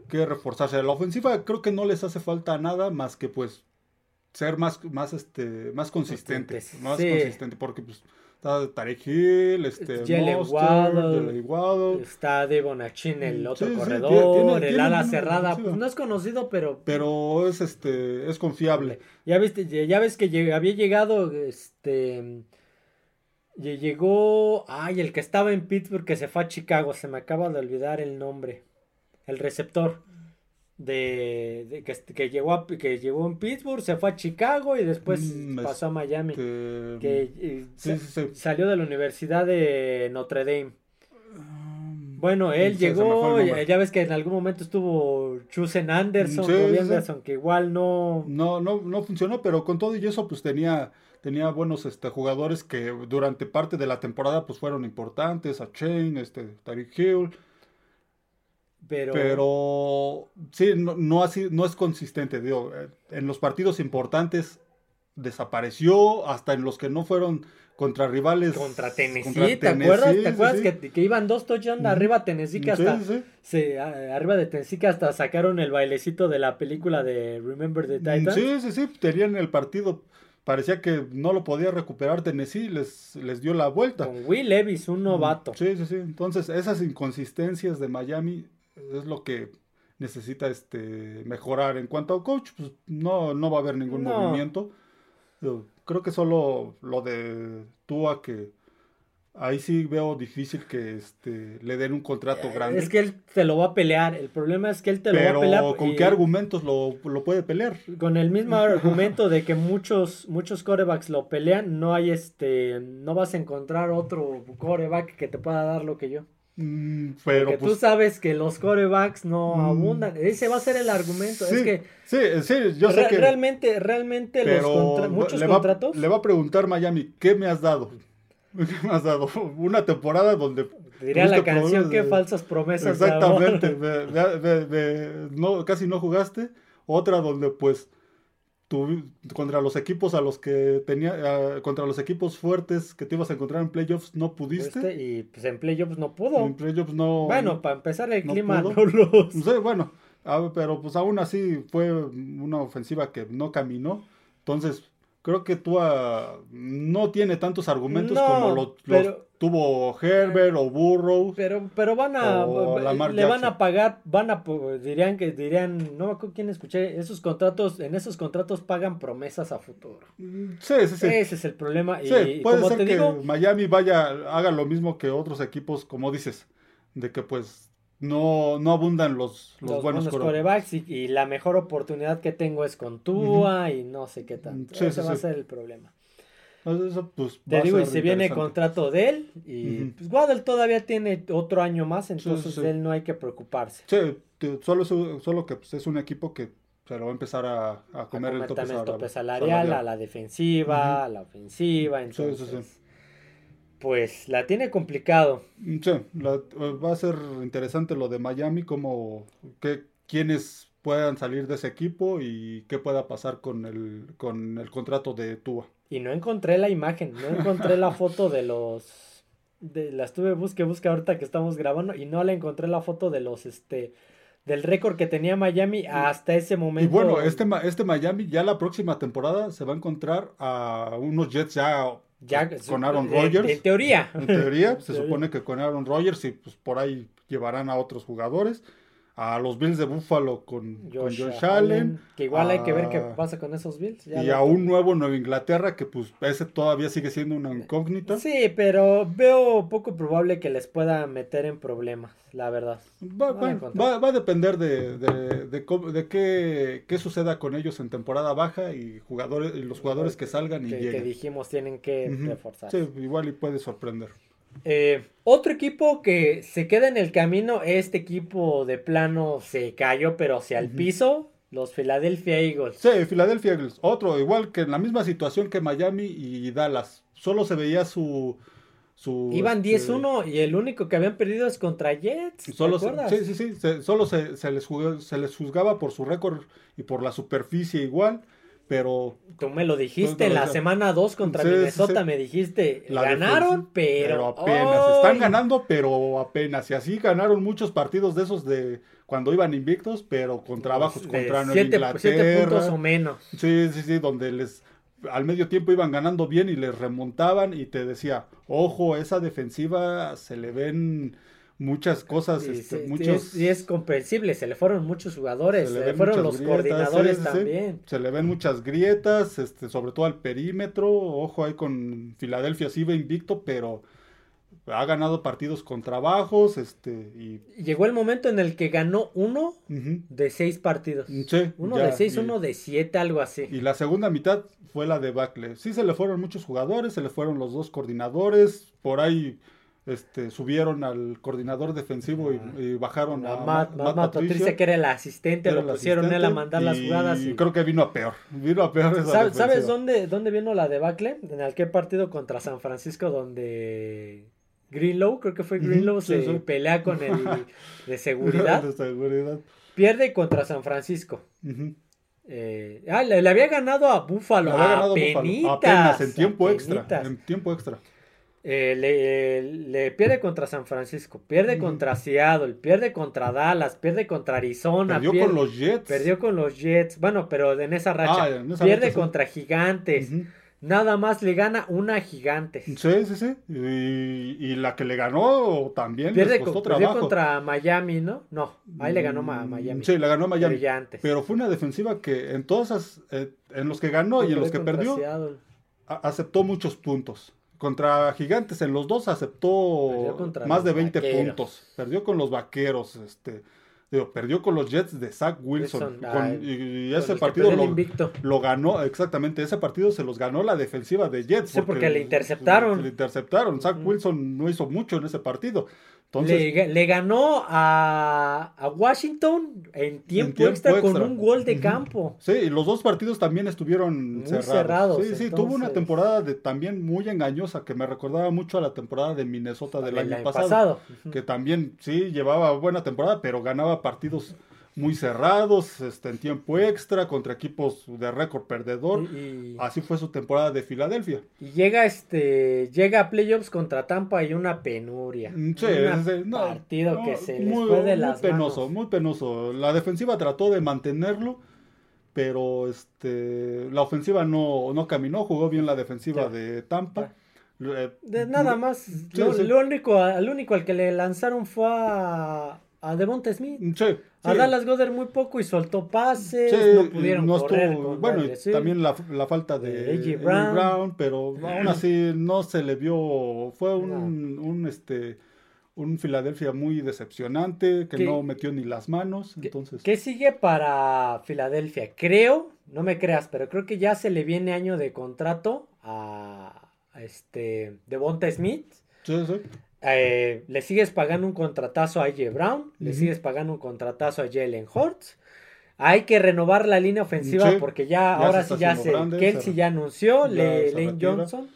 [SPEAKER 2] que reforzarse. La ofensiva creo que no les hace falta nada más que pues ser más, más, este, más consistente. Más consistente, porque pues, Está Tarek Hill, este,
[SPEAKER 1] Jalen
[SPEAKER 2] Monster,
[SPEAKER 1] Waddle. Está Devon Achin, el otro
[SPEAKER 2] sí, sí,
[SPEAKER 1] corredor,
[SPEAKER 2] tiene- tiene-
[SPEAKER 1] el ala cerrada. pues, no es conocido, pero
[SPEAKER 2] Pero es este, es confiable.
[SPEAKER 1] ya viste, ya ves que lleg- había llegado, este, lle- llegó, ay, el que estaba en Pittsburgh que se fue a Chicago, se me acaba de olvidar el nombre, el receptor de, de- que, que llegó a- que llegó en Pittsburgh, se fue a Chicago y después
[SPEAKER 2] Mm,
[SPEAKER 1] pasó a Miami,
[SPEAKER 2] Este,
[SPEAKER 1] que eh,
[SPEAKER 2] sí,
[SPEAKER 1] sa-
[SPEAKER 2] sí, sí.
[SPEAKER 1] salió de la Universidad de Notre Dame.
[SPEAKER 2] Um,
[SPEAKER 1] Bueno, él
[SPEAKER 2] se-
[SPEAKER 1] llegó, ya, ya ves que en algún momento estuvo Chusen Anderson,
[SPEAKER 2] Sí,
[SPEAKER 1] Robbie
[SPEAKER 2] sí, sí.
[SPEAKER 1] Anderson, que igual no,
[SPEAKER 2] No, no, no funcionó, pero con todo y eso, pues tenía, tenía buenos este, jugadores que durante parte de la temporada pues fueron importantes, a Chain, este, Tariq Hill,
[SPEAKER 1] pero,
[SPEAKER 2] pero sí, no, no, así, no es consistente, digo, eh, en los partidos importantes desapareció, hasta en los que no fueron contra rivales.
[SPEAKER 1] contra Tennessee,
[SPEAKER 2] contra
[SPEAKER 1] ¿te
[SPEAKER 2] Tennessee,
[SPEAKER 1] acuerdas? ¿Te acuerdas
[SPEAKER 2] sí.
[SPEAKER 1] Que, que iban dos touchdowns arriba Tennessee que hasta
[SPEAKER 2] sí, sí.
[SPEAKER 1] se, a- arriba de Tennessee que hasta sacaron el bailecito de la película de Remember the Titans?
[SPEAKER 2] Sí, sí, sí, tenían el partido, parecía que no lo podía recuperar Tennessee, les, les dio la vuelta.
[SPEAKER 1] Con Will Levis, un novato.
[SPEAKER 2] Sí, sí, sí. Entonces, esas inconsistencias de Miami es lo que necesita este mejorar. En cuanto a coach, pues no, no va a haber ningún
[SPEAKER 1] No.
[SPEAKER 2] movimiento. Yo creo que solo lo de Tua que ahí sí veo difícil que este le den un contrato grande.
[SPEAKER 1] Es que él te lo va a pelear. El problema es que él te lo va a
[SPEAKER 2] pero
[SPEAKER 1] pelear.
[SPEAKER 2] ¿con
[SPEAKER 1] y-
[SPEAKER 2] qué argumentos lo, lo puede pelear?
[SPEAKER 1] Con el mismo argumento de que muchos, muchos corebacks lo pelean, no hay este, no vas a encontrar otro coreback que te pueda dar lo que yo.
[SPEAKER 2] Mm, pero
[SPEAKER 1] Porque tú
[SPEAKER 2] pues
[SPEAKER 1] sabes que los corebacks no
[SPEAKER 2] Mm,
[SPEAKER 1] abundan. Ese va a ser el argumento.
[SPEAKER 2] sí,
[SPEAKER 1] Es que
[SPEAKER 2] sí, sí, yo sé que
[SPEAKER 1] realmente, realmente los contra- muchos
[SPEAKER 2] le va,
[SPEAKER 1] contratos.
[SPEAKER 2] le va a preguntar Miami, ¿qué me has dado? ¿Qué me has dado? Una temporada donde
[SPEAKER 1] Diría la canción, qué
[SPEAKER 2] de-
[SPEAKER 1] falsas promesas. de amor".
[SPEAKER 2] Exactamente, ve- ve- no, casi no jugaste. Otra donde pues contra los equipos a los que tenía, contra los equipos fuertes que te ibas a encontrar en playoffs no pudiste.
[SPEAKER 1] Este, y pues en playoffs no pudo.
[SPEAKER 2] En playoffs no.
[SPEAKER 1] Bueno, para empezar el
[SPEAKER 2] no
[SPEAKER 1] clima
[SPEAKER 2] pudo.
[SPEAKER 1] no los...
[SPEAKER 2] Sí, bueno, pero pues aún así fue una ofensiva que no caminó. Entonces, creo que Tua no tiene tantos argumentos
[SPEAKER 1] No,
[SPEAKER 2] como lo, los
[SPEAKER 1] pero-
[SPEAKER 2] tuvo Herbert o Burrow.
[SPEAKER 1] Pero, pero van a, le van a pagar, van a, dirían que, dirían, no me acuerdo quién escuché, esos contratos, en esos contratos pagan promesas a futuro.
[SPEAKER 2] Sí, sí, sí.
[SPEAKER 1] Ese es el problema. Y,
[SPEAKER 2] Sí, puede
[SPEAKER 1] como
[SPEAKER 2] ser
[SPEAKER 1] te
[SPEAKER 2] que
[SPEAKER 1] digo,
[SPEAKER 2] Miami vaya, haga lo mismo que otros equipos, como dices, de que pues no, no abundan los, los,
[SPEAKER 1] los
[SPEAKER 2] buenos
[SPEAKER 1] buenos corebacks y, y la mejor oportunidad que tengo es con Tua y no sé qué tanto.
[SPEAKER 2] Sí,
[SPEAKER 1] Ese
[SPEAKER 2] sí,
[SPEAKER 1] va a ser el problema.
[SPEAKER 2] Eso, pues,
[SPEAKER 1] Te digo, y se viene
[SPEAKER 2] interesante.
[SPEAKER 1] contrato de él y
[SPEAKER 2] Ujú.
[SPEAKER 1] pues Waddle todavía tiene otro año más, entonces
[SPEAKER 2] sí.
[SPEAKER 1] él no hay que preocuparse.
[SPEAKER 2] Sí, solo, solo que pues, es un equipo que se lo va a empezar a, a
[SPEAKER 1] A
[SPEAKER 2] comer el
[SPEAKER 1] comer
[SPEAKER 2] tope,
[SPEAKER 1] el
[SPEAKER 2] salarial-
[SPEAKER 1] tope salarial, a la defensiva, a la ofensiva,
[SPEAKER 2] Sí, sí,
[SPEAKER 1] entonces
[SPEAKER 2] sí.
[SPEAKER 1] pues la tiene complicado.
[SPEAKER 2] Sí, la- va a ser interesante lo de Miami, como que quienes puedan salir de ese equipo y qué pueda pasar con el, con el contrato de Tua.
[SPEAKER 1] Y no encontré la imagen, no encontré la foto de los de la estuve busque busque ahorita que estamos grabando y no la encontré la foto de los este del récord que tenía Miami hasta ese
[SPEAKER 2] Y
[SPEAKER 1] momento.
[SPEAKER 2] bueno, este, este Miami ya la próxima temporada se va a encontrar a unos Jets ya,
[SPEAKER 1] ya
[SPEAKER 2] con Aaron Rodgers.
[SPEAKER 1] En, teoría.
[SPEAKER 2] En teoría, se supone que con Aaron Rodgers y pues por ahí llevarán a otros jugadores. A los Bills de Buffalo con, con
[SPEAKER 1] Josh
[SPEAKER 2] Josh Allen.
[SPEAKER 1] que igual hay que ver qué
[SPEAKER 2] a-
[SPEAKER 1] pasa con esos Bills. ya
[SPEAKER 2] Y a un nuevo Nueva Inglaterra que pues ese todavía sigue siendo una incógnita.
[SPEAKER 1] Sí, pero veo poco probable que les pueda meter en problemas, la verdad.
[SPEAKER 2] Va,
[SPEAKER 1] a encontrar.
[SPEAKER 2] va- va a depender de, de, de cómo- de qué, qué suceda con ellos en temporada baja y jugadores y los jugadores que salgan y
[SPEAKER 1] que, que
[SPEAKER 2] lleguen.
[SPEAKER 1] dijimos tienen que
[SPEAKER 2] Ujú.
[SPEAKER 1] reforzar.
[SPEAKER 2] Sí, igual y puede sorprender.
[SPEAKER 1] Eh, otro equipo que se queda en el camino, este equipo de plano se cayó pero hacia el piso, los Philadelphia Eagles.
[SPEAKER 2] Sí, Philadelphia Eagles, otro, igual que en la misma situación que Miami y Dallas. Solo se veía su. su
[SPEAKER 1] Iban
[SPEAKER 2] este,
[SPEAKER 1] 10-1 y el único que habían perdido es contra Jets. ¿te
[SPEAKER 2] Solo se, sí, sí, sí, se- solo se, se les jugó- se les juzgaba por su récord y por la superficie igual, pero
[SPEAKER 1] Tú me lo dijiste
[SPEAKER 2] lo
[SPEAKER 1] la semana 2 contra
[SPEAKER 2] Sí,
[SPEAKER 1] Minnesota,
[SPEAKER 2] sí.
[SPEAKER 1] me dijiste,
[SPEAKER 2] La
[SPEAKER 1] ganaron,
[SPEAKER 2] defensa-
[SPEAKER 1] pero,
[SPEAKER 2] apenas. Están ganando, pero apenas. Y así ganaron muchos partidos de esos de cuando iban invictos, pero con trabajos
[SPEAKER 1] De
[SPEAKER 2] contra Nueva
[SPEAKER 1] siete-
[SPEAKER 2] Inglaterra.
[SPEAKER 1] siete puntos o menos.
[SPEAKER 2] Sí, sí, sí, donde les al medio tiempo iban ganando bien y les remontaban y te decía, ojo, esa defensiva se le ven muchas cosas,
[SPEAKER 1] Y,
[SPEAKER 2] este,
[SPEAKER 1] sí,
[SPEAKER 2] muchos...
[SPEAKER 1] y es, comprensible, se le fueron muchos jugadores,
[SPEAKER 2] se
[SPEAKER 1] se
[SPEAKER 2] le
[SPEAKER 1] fueron los
[SPEAKER 2] grietas,
[SPEAKER 1] coordinadores
[SPEAKER 2] sí, sí, sí.
[SPEAKER 1] también.
[SPEAKER 2] Se le ven muchas grietas, este, sobre todo al perímetro. Ojo ahí con Filadelfia, sí va invicto, pero ha ganado partidos con trabajos, este, y...
[SPEAKER 1] Llegó el momento en el que ganó uno de seis partidos.
[SPEAKER 2] sí,
[SPEAKER 1] Uno
[SPEAKER 2] ya,
[SPEAKER 1] de seis,
[SPEAKER 2] y-
[SPEAKER 1] uno de siete, algo así.
[SPEAKER 2] Y la segunda mitad fue la debacle. Sí se le fueron muchos jugadores, se le fueron los dos coordinadores, por ahí este, subieron al coordinador defensivo y, y bajaron a,
[SPEAKER 1] A
[SPEAKER 2] Ma-
[SPEAKER 1] Matt,
[SPEAKER 2] Matt
[SPEAKER 1] Matt Patricia, que era el asistente,
[SPEAKER 2] era
[SPEAKER 1] lo
[SPEAKER 2] el
[SPEAKER 1] pusieron él a
[SPEAKER 2] asistente,
[SPEAKER 1] mandar las jugadas. Y...
[SPEAKER 2] creo que vino a peor, vino a peor esa
[SPEAKER 1] ¿Sabes, sabes dónde, dónde vino la debacle? En aquel partido contra San Francisco donde Greenlow, creo que fue Greenlow,
[SPEAKER 2] sí,
[SPEAKER 1] se
[SPEAKER 2] sí.
[SPEAKER 1] pelea con el de seguridad.
[SPEAKER 2] De seguridad.
[SPEAKER 1] Pierde contra San Francisco. Eh, ah, le, le había ganado a Buffalo.
[SPEAKER 2] Le había ganado
[SPEAKER 1] apenitas,
[SPEAKER 2] Buffalo. Apenas en tiempo extra. En tiempo extra.
[SPEAKER 1] Eh, le, le pierde contra San Francisco, pierde
[SPEAKER 2] Ujú.
[SPEAKER 1] contra Seattle, pierde contra Dallas, pierde contra Arizona,
[SPEAKER 2] Perdió
[SPEAKER 1] pierde-
[SPEAKER 2] con los Jets.
[SPEAKER 1] perdió con los Jets. Bueno, pero en esa racha.
[SPEAKER 2] Ah, en esa
[SPEAKER 1] pierde
[SPEAKER 2] racha, sí.
[SPEAKER 1] contra Gigantes.
[SPEAKER 2] Ujú.
[SPEAKER 1] Nada más le gana una Gigantes.
[SPEAKER 2] Sí, sí, sí. Y, y la que le ganó también
[SPEAKER 1] Pierde
[SPEAKER 2] les
[SPEAKER 1] co-
[SPEAKER 2] costó
[SPEAKER 1] perdió
[SPEAKER 2] trabajo.
[SPEAKER 1] contra Miami, ¿no? No, ahí le ganó a
[SPEAKER 2] Mm,
[SPEAKER 1] Miami.
[SPEAKER 2] Sí, le ganó a Miami.
[SPEAKER 1] Brillantes.
[SPEAKER 2] Pero fue una defensiva que en todas esas, eh, en los que ganó y en los que perdió,
[SPEAKER 1] Seattle.
[SPEAKER 2] aceptó muchos puntos. Contra Gigantes en los dos aceptó más de 20
[SPEAKER 1] Vaqueros.
[SPEAKER 2] puntos. Perdió con los Vaqueros, este, digo, perdió con los Jets de Zach Wilson.
[SPEAKER 1] Wilson,
[SPEAKER 2] con-
[SPEAKER 1] ay,
[SPEAKER 2] y, ese partido lo, ganó, exactamente, ese partido se los ganó la defensiva de Jets.
[SPEAKER 1] Sí, porque le interceptaron.
[SPEAKER 2] Le interceptaron. Zach. Wilson no hizo mucho en ese partido. Entonces,
[SPEAKER 1] le, le ganó a, a Washington en tiempo,
[SPEAKER 2] tiempo
[SPEAKER 1] extra, con un gol de campo.
[SPEAKER 2] Sí, y los dos partidos también estuvieron
[SPEAKER 1] Muy
[SPEAKER 2] cerrados.
[SPEAKER 1] cerrados,
[SPEAKER 2] Sí, sí, tuvo una temporada de, también muy engañosa que me recordaba mucho a la temporada de Minnesota del
[SPEAKER 1] El
[SPEAKER 2] año pasado, que también sí llevaba buena temporada, pero ganaba partidos muy cerrados, este, en tiempo extra contra equipos de récord perdedor.
[SPEAKER 1] Y, y-
[SPEAKER 2] Así fue su temporada de Filadelfia.
[SPEAKER 1] y llega este llega a playoffs contra Tampa y una penuria.
[SPEAKER 2] Mm, Sí,
[SPEAKER 1] Un
[SPEAKER 2] no,
[SPEAKER 1] partido
[SPEAKER 2] no,
[SPEAKER 1] que se les
[SPEAKER 2] muy,
[SPEAKER 1] fue de
[SPEAKER 2] muy
[SPEAKER 1] las
[SPEAKER 2] penoso,
[SPEAKER 1] manos.
[SPEAKER 2] muy penoso. La defensiva trató de mantenerlo, pero este la ofensiva no, no caminó, jugó bien la defensiva de Tampa. Eh,
[SPEAKER 1] De nada más. lo único, al único al que le lanzaron fue a, a Devonta Smith.
[SPEAKER 2] Sí,
[SPEAKER 1] A. Dallas Goddard muy poco y soltó pases,
[SPEAKER 2] Sí,
[SPEAKER 1] no pudieron
[SPEAKER 2] no
[SPEAKER 1] correr
[SPEAKER 2] estuvo-
[SPEAKER 1] con
[SPEAKER 2] bueno, también la, la falta de
[SPEAKER 1] A.J. Brown.
[SPEAKER 2] Brown, pero aún así no se le vio, fue un, un este un Filadelfia muy decepcionante, que
[SPEAKER 1] ¿Qué-
[SPEAKER 2] no metió ni las manos,
[SPEAKER 1] ¿Qué-
[SPEAKER 2] entonces
[SPEAKER 1] ¿Qué sigue para Filadelfia? Creo, no me creas, pero creo que ya se le viene año de contrato a, a este Devonta Smith.
[SPEAKER 2] sí, sí.
[SPEAKER 1] Eh, le sigues pagando un contratazo a AJ Brown, le sigues pagando un contratazo a Jalen Hurts. Hay que renovar la línea ofensiva
[SPEAKER 2] Sí,
[SPEAKER 1] porque ya,
[SPEAKER 2] ya
[SPEAKER 1] ahora sí ya se.
[SPEAKER 2] grande,
[SPEAKER 1] Kelsey
[SPEAKER 2] se-
[SPEAKER 1] ya anunció,
[SPEAKER 2] ya
[SPEAKER 1] Le- Lane. Johnson.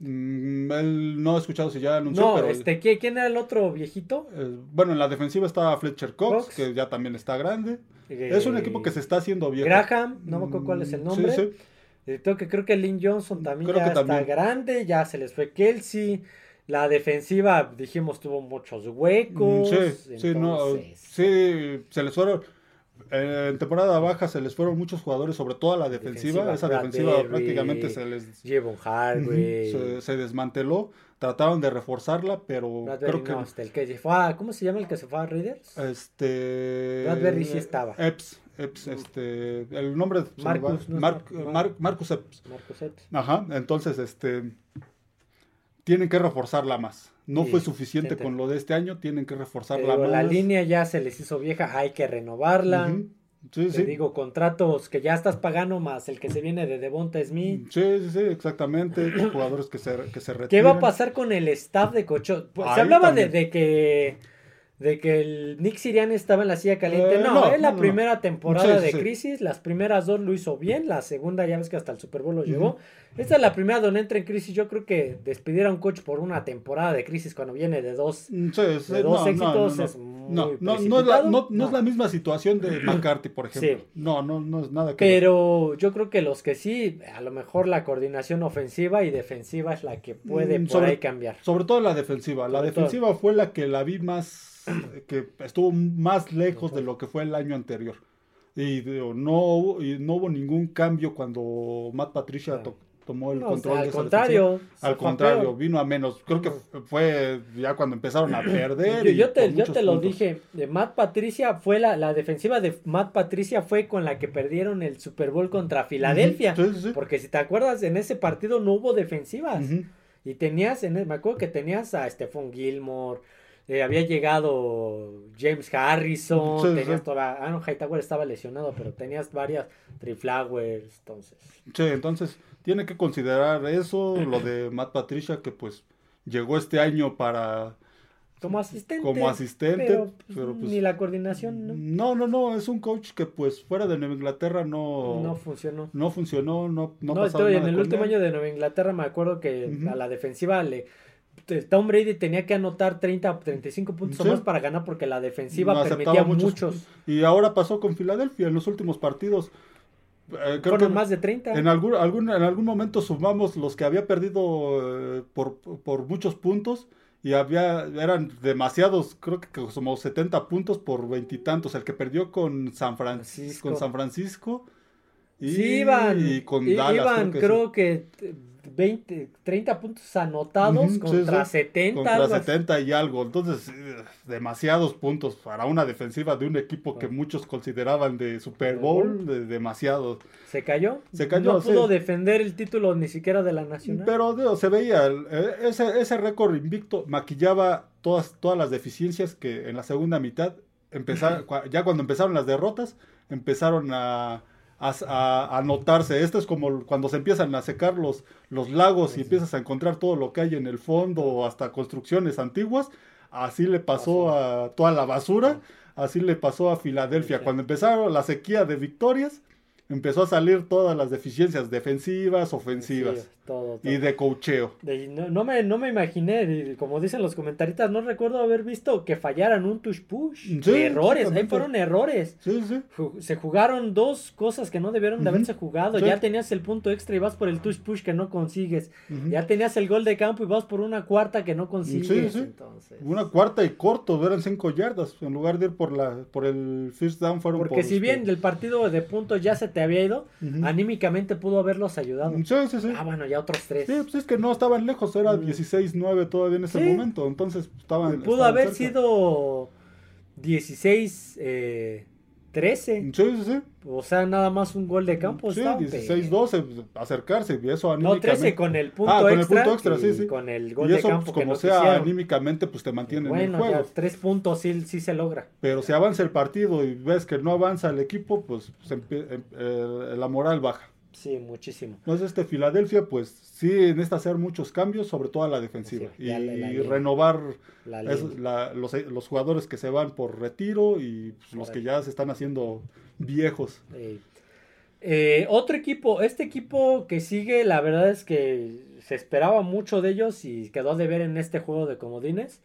[SPEAKER 2] Mm, él no ha escuchado si ya anunció,
[SPEAKER 1] No,
[SPEAKER 2] pero
[SPEAKER 1] este, ¿quién, quién era el otro viejito?
[SPEAKER 2] eh, bueno, en la defensiva está Fletcher Cox,
[SPEAKER 1] Cox.
[SPEAKER 2] que ya también está grande. es un
[SPEAKER 1] Eh,
[SPEAKER 2] equipo que se está haciendo viejo.
[SPEAKER 1] Graham, no me acuerdo cuál es el
[SPEAKER 2] Mm,
[SPEAKER 1] nombre.
[SPEAKER 2] Sí, sí.
[SPEAKER 1] Eh, Tengo que creo que Lynn Johnson también
[SPEAKER 2] Creo
[SPEAKER 1] ya
[SPEAKER 2] que
[SPEAKER 1] está
[SPEAKER 2] también.
[SPEAKER 1] grande, ya se les fue Kelsey. La defensiva, dijimos, tuvo muchos huecos.
[SPEAKER 2] Sí, sí, no,
[SPEAKER 1] entonces-
[SPEAKER 2] sí, se les fueron. eh, en temporada baja se les fueron muchos jugadores, sobre todo a la defensiva.
[SPEAKER 1] Defensiva,
[SPEAKER 2] Esa defensiva
[SPEAKER 1] Berry,
[SPEAKER 2] prácticamente se les
[SPEAKER 1] Javon
[SPEAKER 2] Ujú,
[SPEAKER 1] Hargrave.
[SPEAKER 2] se, se desmanteló. Trataron de reforzarla, pero
[SPEAKER 1] Bradbury
[SPEAKER 2] creo que
[SPEAKER 1] no, este, el que se fue a- ¿cómo se llama el que se fue a Raiders?
[SPEAKER 2] este
[SPEAKER 1] Bradbury sí estaba.
[SPEAKER 2] Epps, Epps, este, el nombre.
[SPEAKER 1] Marcus, no Marcus,
[SPEAKER 2] Marcus Epps.
[SPEAKER 1] Marcos Epps.
[SPEAKER 2] Ajá, entonces este tienen que reforzarla más. No
[SPEAKER 1] Sí,
[SPEAKER 2] fue suficiente con lo de este año, tienen que reforzarla más.
[SPEAKER 1] la línea ya se les hizo vieja, hay que renovarla.
[SPEAKER 2] Ujú, Sí,
[SPEAKER 1] Te
[SPEAKER 2] sí.
[SPEAKER 1] digo, contratos que ya estás pagando más el que se viene de Devonta Smith.
[SPEAKER 2] Sí, sí, sí, exactamente. Jugadores que se, que se retiran.
[SPEAKER 1] ¿Qué va a pasar con el staff de cocho? Pues, se hablaba de, de que de que el Nick Sirianni estaba en la silla caliente.
[SPEAKER 2] Eh,
[SPEAKER 1] no,
[SPEAKER 2] no,
[SPEAKER 1] es la
[SPEAKER 2] no, no.
[SPEAKER 1] primera temporada
[SPEAKER 2] Sí,
[SPEAKER 1] de
[SPEAKER 2] sí.
[SPEAKER 1] crisis. Las primeras dos lo hizo bien. La segunda ya ves que hasta el Super Bowl lo llevó. Esta es la primera donde entra en crisis. Yo creo que despedir a un coach por una temporada de crisis cuando viene de dos
[SPEAKER 2] Sí,
[SPEAKER 1] de dos éxitos
[SPEAKER 2] no,
[SPEAKER 1] es
[SPEAKER 2] no.
[SPEAKER 1] muy
[SPEAKER 2] No, no, no, es la, no, es la misma situación de McCarthy, por ejemplo. No, no, no es nada que ver.
[SPEAKER 1] Pero yo creo que los que sí, a lo mejor la coordinación ofensiva y defensiva es la que puede
[SPEAKER 2] Mm,
[SPEAKER 1] por
[SPEAKER 2] sobre-
[SPEAKER 1] ahí cambiar.
[SPEAKER 2] Sobre todo la defensiva. La
[SPEAKER 1] Sobre todo.
[SPEAKER 2] defensiva fue la que la vi más, que estuvo más lejos de lo que fue el año anterior. Y digo, no, y no hubo ningún cambio cuando Matt Patricia to- tomó el
[SPEAKER 1] No, o
[SPEAKER 2] control
[SPEAKER 1] sea,
[SPEAKER 2] de
[SPEAKER 1] al
[SPEAKER 2] esa
[SPEAKER 1] contrario.
[SPEAKER 2] defensiva. Al contrario,
[SPEAKER 1] peor.
[SPEAKER 2] vino a menos. Creo que fu- fue ya cuando empezaron a perder.
[SPEAKER 1] Yo,
[SPEAKER 2] y
[SPEAKER 1] yo te, yo te lo
[SPEAKER 2] puntos.
[SPEAKER 1] dije, de Matt Patricia fue la, la defensiva de Matt Patricia fue con la que perdieron el Super Bowl contra Filadelfia.
[SPEAKER 2] Ujú, sí, sí, sí.
[SPEAKER 1] Porque si te acuerdas, en ese partido no hubo defensivas. Y tenías, en el- me acuerdo que tenías a Stephon Gilmore, eh, había llegado James Harrison,
[SPEAKER 2] Sí,
[SPEAKER 1] tenías
[SPEAKER 2] sí.
[SPEAKER 1] toda, ah no, Hightower estaba lesionado, pero tenías varias Trey Flowers, entonces.
[SPEAKER 2] Sí, entonces tiene que considerar eso, lo de Matt Patricia, que pues llegó este año para
[SPEAKER 1] Como asistente.
[SPEAKER 2] como asistente,
[SPEAKER 1] Pero, pues,
[SPEAKER 2] pero, pues,
[SPEAKER 1] ni la coordinación no,
[SPEAKER 2] no, no, no, es un coach que pues fuera de Nueva Inglaterra
[SPEAKER 1] no
[SPEAKER 2] no,
[SPEAKER 1] funcionó.
[SPEAKER 2] no funcionó, no, no,
[SPEAKER 1] No,
[SPEAKER 2] pasaba
[SPEAKER 1] estoy- en el último
[SPEAKER 2] él.
[SPEAKER 1] año de Nueva Inglaterra me acuerdo que a la defensiva le Tom Brady tenía que anotar 30 35 puntos o más para ganar porque la defensiva
[SPEAKER 2] No
[SPEAKER 1] permitía
[SPEAKER 2] muchos-
[SPEAKER 1] muchos.
[SPEAKER 2] Y ahora pasó con Filadelfia en los últimos partidos. Eh, creo
[SPEAKER 1] Fueron
[SPEAKER 2] que
[SPEAKER 1] más de 30.
[SPEAKER 2] en algún, algún, en algún momento sumamos los que había perdido eh, por, por muchos puntos y había eran demasiados, creo que como 70 puntos por veintitantos. El que perdió con San, Fran-
[SPEAKER 1] Francisco.
[SPEAKER 2] con San Francisco y,
[SPEAKER 1] sí, iban,
[SPEAKER 2] y con Dallas.
[SPEAKER 1] iban,
[SPEAKER 2] creo que
[SPEAKER 1] creo
[SPEAKER 2] sí.
[SPEAKER 1] que, 20, 30 puntos anotados contra
[SPEAKER 2] sí.
[SPEAKER 1] 70.
[SPEAKER 2] Contra
[SPEAKER 1] algo así.
[SPEAKER 2] 70 y algo. Entonces, demasiados puntos para una defensiva de un equipo que muchos consideraban de Super Bowl, de demasiados.
[SPEAKER 1] ¿Se cayó?
[SPEAKER 2] Se cayó,
[SPEAKER 1] No pudo defender el título ni siquiera de la Nacional.
[SPEAKER 2] Pero digo, se veía, eh, ese, ese récord invicto maquillaba todas, todas las deficiencias que en la segunda mitad, empezar, ya cuando empezaron las derrotas, empezaron a, a, a- a notarse. Esto es como cuando se empiezan a secar los, los lagos y empiezas a encontrar todo lo que hay en el fondo o hasta construcciones antiguas. Así le pasó a toda la basura, así le pasó a Filadelfia. Cuando empezaron la sequía de victorias, empezó a salir todas las deficiencias defensivas, ofensivas
[SPEAKER 1] todo, todo.
[SPEAKER 2] y de cocheo.
[SPEAKER 1] No, no me, no me imaginé, como dicen los comentaristas, no recuerdo haber visto que fallaran un touch push.
[SPEAKER 2] Sí,
[SPEAKER 1] errores, ahí fueron errores.
[SPEAKER 2] Sí, sí.
[SPEAKER 1] Se jugaron dos cosas que no debieron de haberse jugado. Ya tenías el punto extra y vas por el touch push que no consigues. Ya tenías el gol de campo y vas por una cuarta que no consigues.
[SPEAKER 2] sí.
[SPEAKER 1] Entonces.
[SPEAKER 2] Una cuarta y corto, eran cinco yardas. En lugar de ir por la por el first down, fueron
[SPEAKER 1] Porque
[SPEAKER 2] por
[SPEAKER 1] si bien
[SPEAKER 2] este-
[SPEAKER 1] el partido de puntos ya se te había ido, anímicamente pudo haberlos ayudado.
[SPEAKER 2] Sí, sí, sí.
[SPEAKER 1] Ah, bueno, ya otros tres.
[SPEAKER 2] Sí, pues es que no estaban lejos, era
[SPEAKER 1] Mm.
[SPEAKER 2] 16-9 todavía en ese
[SPEAKER 1] Sí.
[SPEAKER 2] momento. Entonces pues, estaban.
[SPEAKER 1] Pudo
[SPEAKER 2] estaban
[SPEAKER 1] haber
[SPEAKER 2] cerca.
[SPEAKER 1] sido 16, eh, 13.
[SPEAKER 2] Sí, sí, sí.
[SPEAKER 1] O sea, nada más un gol de campo.
[SPEAKER 2] Sí,
[SPEAKER 1] estaba
[SPEAKER 2] 16-12, pues, acercarse. Y eso
[SPEAKER 1] No,
[SPEAKER 2] anímicamente.
[SPEAKER 1] 13 con el punto
[SPEAKER 2] Ah, con el
[SPEAKER 1] extra.
[SPEAKER 2] punto extra, sí, sí.
[SPEAKER 1] Con el gol
[SPEAKER 2] Y eso,
[SPEAKER 1] de campo
[SPEAKER 2] pues,
[SPEAKER 1] que
[SPEAKER 2] como
[SPEAKER 1] no
[SPEAKER 2] sea,
[SPEAKER 1] quisieron.
[SPEAKER 2] anímicamente, pues te mantiene en el
[SPEAKER 1] Bueno, ya
[SPEAKER 2] juego.
[SPEAKER 1] tres puntos sí, sí se logra.
[SPEAKER 2] Pero si avanza el partido y ves que no avanza el equipo, pues empie- em- eh, la moral baja.
[SPEAKER 1] Sí, muchísimo.
[SPEAKER 2] Entonces, este Filadelfia, pues sí necesita hacer muchos cambios, sobre todo a la defensiva.
[SPEAKER 1] Sí,
[SPEAKER 2] y
[SPEAKER 1] la- la
[SPEAKER 2] renovar
[SPEAKER 1] La
[SPEAKER 2] es-
[SPEAKER 1] línea.
[SPEAKER 2] la- los, los jugadores que se van por retiro y pues, los que ya se están haciendo viejos.
[SPEAKER 1] Eh, eh, otro equipo, este equipo que sigue, la verdad es que se esperaba mucho de ellos y quedó de ver en este juego de comodines,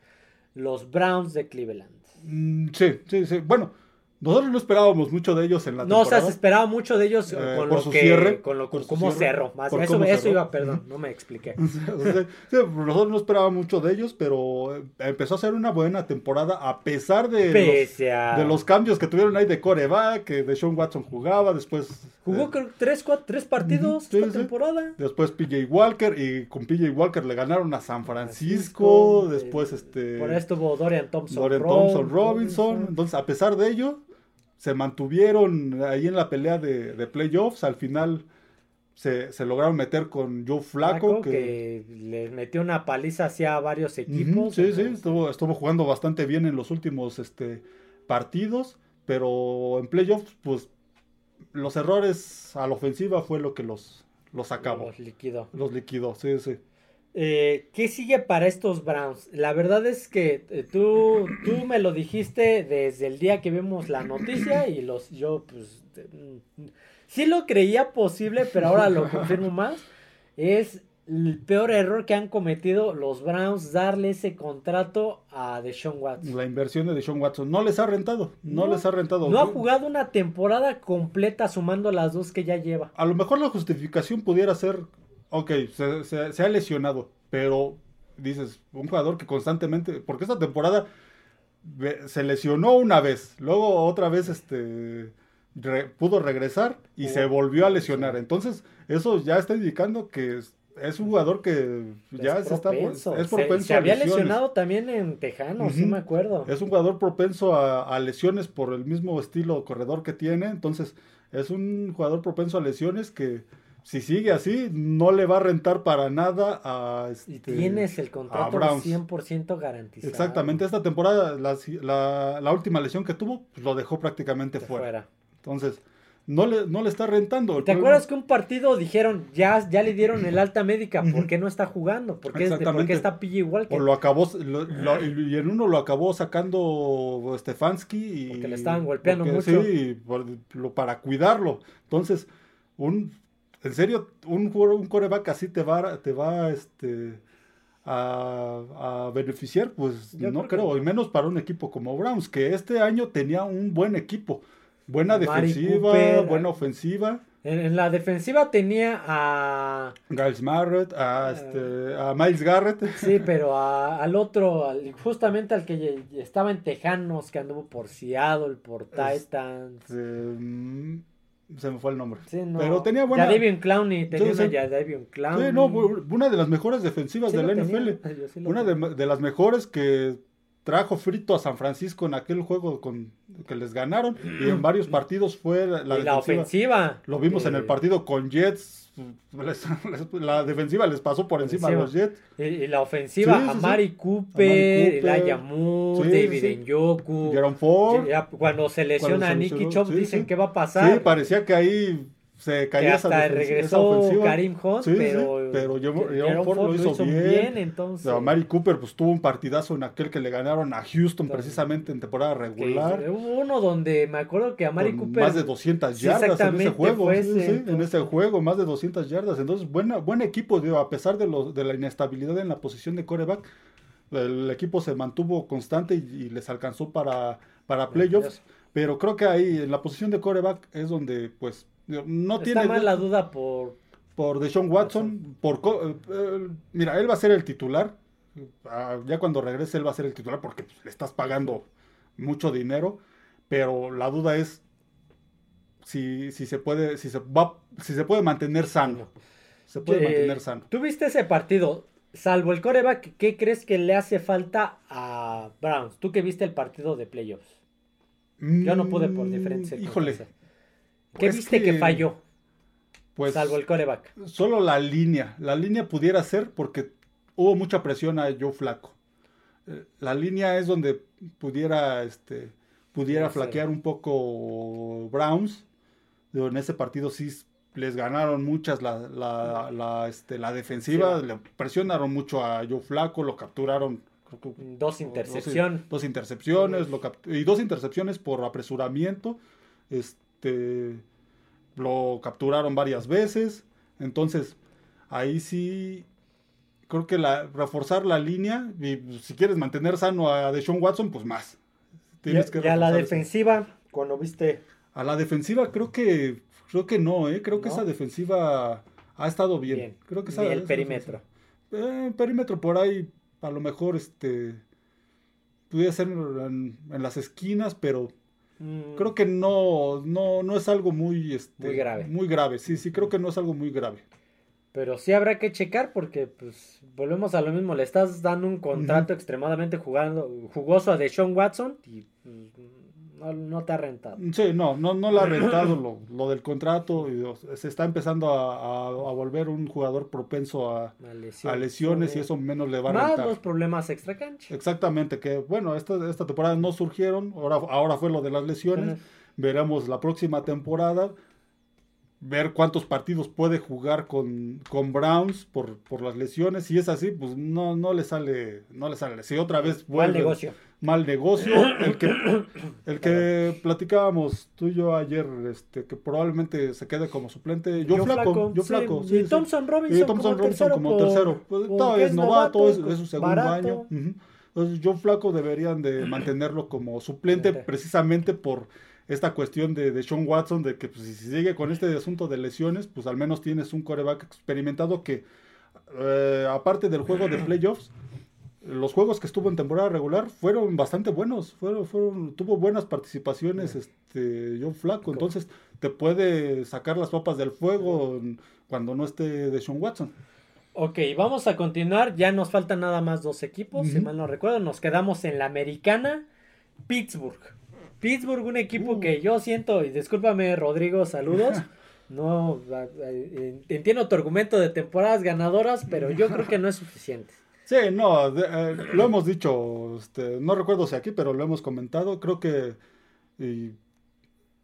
[SPEAKER 1] los Browns de Cleveland.
[SPEAKER 2] Mm, sí, sí, sí. Bueno, nosotros no esperábamos mucho de ellos en la
[SPEAKER 1] No, o sea,
[SPEAKER 2] temporada.
[SPEAKER 1] se esperaba mucho de ellos
[SPEAKER 2] Eh,
[SPEAKER 1] con
[SPEAKER 2] por
[SPEAKER 1] lo
[SPEAKER 2] su
[SPEAKER 1] que,
[SPEAKER 2] cierre,
[SPEAKER 1] con lo
[SPEAKER 2] por su
[SPEAKER 1] cómo
[SPEAKER 2] cierre,
[SPEAKER 1] cerró, más
[SPEAKER 2] por
[SPEAKER 1] eso,
[SPEAKER 2] cómo
[SPEAKER 1] eso
[SPEAKER 2] cerró.
[SPEAKER 1] iba, perdón, no me expliqué.
[SPEAKER 2] O sea, sí, nosotros no esperábamos mucho de ellos, pero eh, empezó a ser una buena temporada a pesar de, los,
[SPEAKER 1] Pese a...
[SPEAKER 2] de los cambios que tuvieron ahí de coreback, que de Sean Watson jugaba, después
[SPEAKER 1] Jugó
[SPEAKER 2] eh,
[SPEAKER 1] creo, tres, cuatro, tres partidos
[SPEAKER 2] sí,
[SPEAKER 1] esta
[SPEAKER 2] sí.
[SPEAKER 1] temporada.
[SPEAKER 2] Después PJ Walker y con PJ Walker le ganaron a San
[SPEAKER 1] Francisco,
[SPEAKER 2] Francisco. Después
[SPEAKER 1] eh,
[SPEAKER 2] este
[SPEAKER 1] Por ahí estuvo Dorian Thompson.
[SPEAKER 2] Dorian Thompson Robinson. Entonces, a pesar de ello, se mantuvieron ahí en la pelea de, de playoffs. Al final se, se lograron meter con Joe Flaco.
[SPEAKER 1] Flaco, que... le metió una paliza hacia varios equipos.
[SPEAKER 2] Sí, sí, estuvo, estuvo jugando bastante bien en los últimos este, partidos. Pero en playoffs, pues los errores a la ofensiva fue lo que los, los acabó.
[SPEAKER 1] Los liquidó.
[SPEAKER 2] Los liquidó, sí, sí.
[SPEAKER 1] Eh, ¿Qué sigue para estos Browns? La verdad es que eh, tú, tú me lo dijiste desde el día que vimos la noticia y los yo pues mm, sí lo creía posible, pero ahora lo confirmo más. Es el peor error que han cometido los Browns darle ese contrato a Deshaun Watson.
[SPEAKER 2] La inversión de Deshaun Watson no les ha rentado, no,
[SPEAKER 1] No,
[SPEAKER 2] les ha rentado.
[SPEAKER 1] No ha jugado una temporada completa sumando las dos que ya lleva.
[SPEAKER 2] A lo mejor la justificación pudiera ser, ok, se, se- se ha lesionado, pero dices, un jugador que constantemente, porque esta temporada se lesionó una vez, luego otra vez este pudo regresar y se volvió a lesionar. Entonces, eso ya está indicando que es, un jugador que ya se está es
[SPEAKER 1] propenso se, había lesionado también en Tejano, sí me acuerdo.
[SPEAKER 2] Es un jugador propenso a, lesiones por el mismo estilo corredor que tiene, entonces es un jugador propenso a lesiones que si sigue así, no le va a rentar para nada a este,
[SPEAKER 1] Y tienes el contrato 100% garantizado.
[SPEAKER 2] Exactamente, esta temporada, la, la, última lesión que tuvo, pues, lo dejó prácticamente fuera. Entonces, no le, no le está rentando.
[SPEAKER 1] ¿Te acuerdas que un partido dijeron, ya, ya le dieron el alta médica, ¿por qué no está jugando? ¿Por qué, porque está pilla igual
[SPEAKER 2] que... O lo acabó, y en uno lo acabó sacando Stefanski. Y,
[SPEAKER 1] porque le estaban golpeando mucho.
[SPEAKER 2] Sí, para cuidarlo. Entonces, un en serio, un, un coreback así te va, te va este, a, beneficiar, pues no creo, y menos para un equipo como Browns, que este año tenía un buen equipo, buena defensiva, buena ofensiva.
[SPEAKER 1] En, la defensiva tenía a
[SPEAKER 2] Giles Marrett, a, eh, este, a Miles Garrett.
[SPEAKER 1] Sí, pero al otro, justamente al que estaba en Tejanos, que anduvo por Seattle, por Titans.
[SPEAKER 2] Este, se me fue el nombre. Pero tenía
[SPEAKER 1] buena. Davion Clowney, tenía una Clowney.
[SPEAKER 2] Sí, no, una de las mejores defensivas de la NFL. una de, las mejores que trajo frito a San Francisco en aquel juego con, que les ganaron. Y en varios partidos fue
[SPEAKER 1] la, la ofensiva.
[SPEAKER 2] Lo vimos en el partido con Jets la defensiva les pasó por encima a los Jets.
[SPEAKER 1] Y, la ofensiva, a Mari Cooper, Elijah Moore, David Njoku.
[SPEAKER 2] Ford.
[SPEAKER 1] Cuando se lesiona a Nicky Chop, dicen qué va a pasar.
[SPEAKER 2] Sí, parecía que ahí se caía
[SPEAKER 1] hasta regresó Karim Hunt, pero,
[SPEAKER 2] pero Ford lo hizo, bien. entonces. Mari Cooper pues tuvo un partidazo en aquel que le ganaron a Houston precisamente en temporada regular.
[SPEAKER 1] hubo uno donde me acuerdo que a Mari Cooper
[SPEAKER 2] más de 200 yardas en ese juego, en ese juego más de 200 yardas, entonces buena buen equipo, digo, a pesar de los de la inestabilidad en la posición de coreback, el equipo se mantuvo constante y, les alcanzó para para playoffs, pero creo que ahí en la posición de coreback es donde pues no
[SPEAKER 1] Está
[SPEAKER 2] tiene
[SPEAKER 1] más la duda por
[SPEAKER 2] por Deshaun Watson, por eh, eh, mira, él va a ser el titular. Ah, ya cuando regrese él va a ser el titular porque pues, le estás pagando mucho dinero, pero la duda es si, si se puede si se va si se puede mantener sano. Se puede mantener sano.
[SPEAKER 1] ¿Tú viste ese partido? Salvo el coreback, ¿qué crees que le hace falta a Browns? Tú que viste el partido de playoffs. Yo no pude por diferentes
[SPEAKER 2] mm,
[SPEAKER 1] ¿Qué viste que, falló? Pues, Salvo el coreback.
[SPEAKER 2] Solo la línea. La línea pudiera ser porque hubo mucha presión a Joe Flaco. Eh, la línea es donde pudiera, este, pudiera flaquear un poco Browns. En ese partido sí les ganaron muchas la, la, la, este, la defensiva, le presionaron mucho a Joe Flaco, lo capturaron.
[SPEAKER 1] dos intercepciones.
[SPEAKER 2] Dos, intercepciones y dos intercepciones por apresuramiento. Este, este, lo capturaron varias veces. Entonces, ahí sí creo que la, reforzar la línea y pues, si quieres mantener sano a Deshaun Watson, pues más.
[SPEAKER 1] Tienes y, a la defensiva, cuando viste.
[SPEAKER 2] A la defensiva creo que creo que no, ¿eh? creo que esa defensiva ha estado bien. Creo que
[SPEAKER 1] el perímetro.
[SPEAKER 2] Eh, perímetro por ahí, a lo mejor este pudiera ser en las esquinas, pero Mm. Creo que no, no, no es algo muy, este,
[SPEAKER 1] muy grave.
[SPEAKER 2] Muy grave, sí, sí, creo que no es algo muy grave.
[SPEAKER 1] Pero sí habrá que checar porque, pues, volvemos a lo mismo. Le estás dando un contrato extremadamente jugando, jugoso a Deshaun Watson y pues, no, te ha rentado.
[SPEAKER 2] Sí, no, no, no le ha rentado lo, del contrato. Y, se está empezando a, volver un jugador propenso a, lesiones, y eso menos le va a rentar. Más
[SPEAKER 1] los problemas extra cancha.
[SPEAKER 2] Exactamente, que bueno, esta, esta temporada no surgieron, ahora, ahora fue lo de las lesiones. Veremos la próxima temporada ver cuántos partidos puede jugar con, con Browns por, por, las lesiones. Si es así, pues no, no le sale, no le sale. Si otra vez
[SPEAKER 1] vuelve, negocio.
[SPEAKER 2] Mal negocio. El que, el que platicábamos tú y yo ayer, este, que probablemente se quede como suplente. Yo, flaco, yo flaco.
[SPEAKER 1] y Thompson Robinson, y
[SPEAKER 2] Thompson como Robinson tercero como tercero. Pues, todavía es novato, es, su segundo año. Entonces, yo flaco deberían de mantenerlo como suplente precisamente por esta cuestión de, de Sean Watson, de que pues, si sigue con este asunto de lesiones, pues al menos tienes un coreback experimentado que, eh, aparte del juego de playoffs, los juegos que estuvo en temporada regular fueron bastante buenos. Fueron, fueron, tuvo buenas participaciones este, John Flaco. Entonces te puede sacar las papas del fuego cuando no esté de Sean Watson.
[SPEAKER 1] Ok, vamos a continuar. Ya nos faltan nada más dos equipos, si mal no recuerdo. Nos quedamos en la americana, Pittsburgh. Pittsburgh, un equipo uh. que yo siento, y discúlpame Rodrigo, saludos. No, entiendo tu argumento de temporadas ganadoras, pero yo creo que no es suficiente.
[SPEAKER 2] Sí, no, eh, lo hemos dicho, este, no recuerdo si aquí, pero lo hemos comentado. Creo que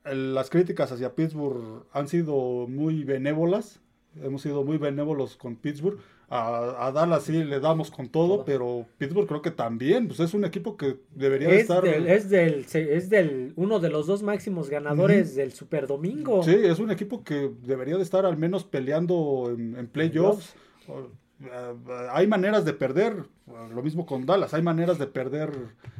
[SPEAKER 2] las críticas hacia Pittsburgh han sido muy benévolas. Hemos sido muy benévolos con Pittsburgh. A, Dallas sí le damos con todo, pero Pittsburgh creo que también, pues es un equipo que debería estar.
[SPEAKER 1] es del, es del uno de los dos máximos ganadores del Super Domingo.
[SPEAKER 2] Sí, es un equipo que debería de estar al menos peleando en, playoffs. Hay maneras de perder, lo mismo con Dallas, hay maneras de perder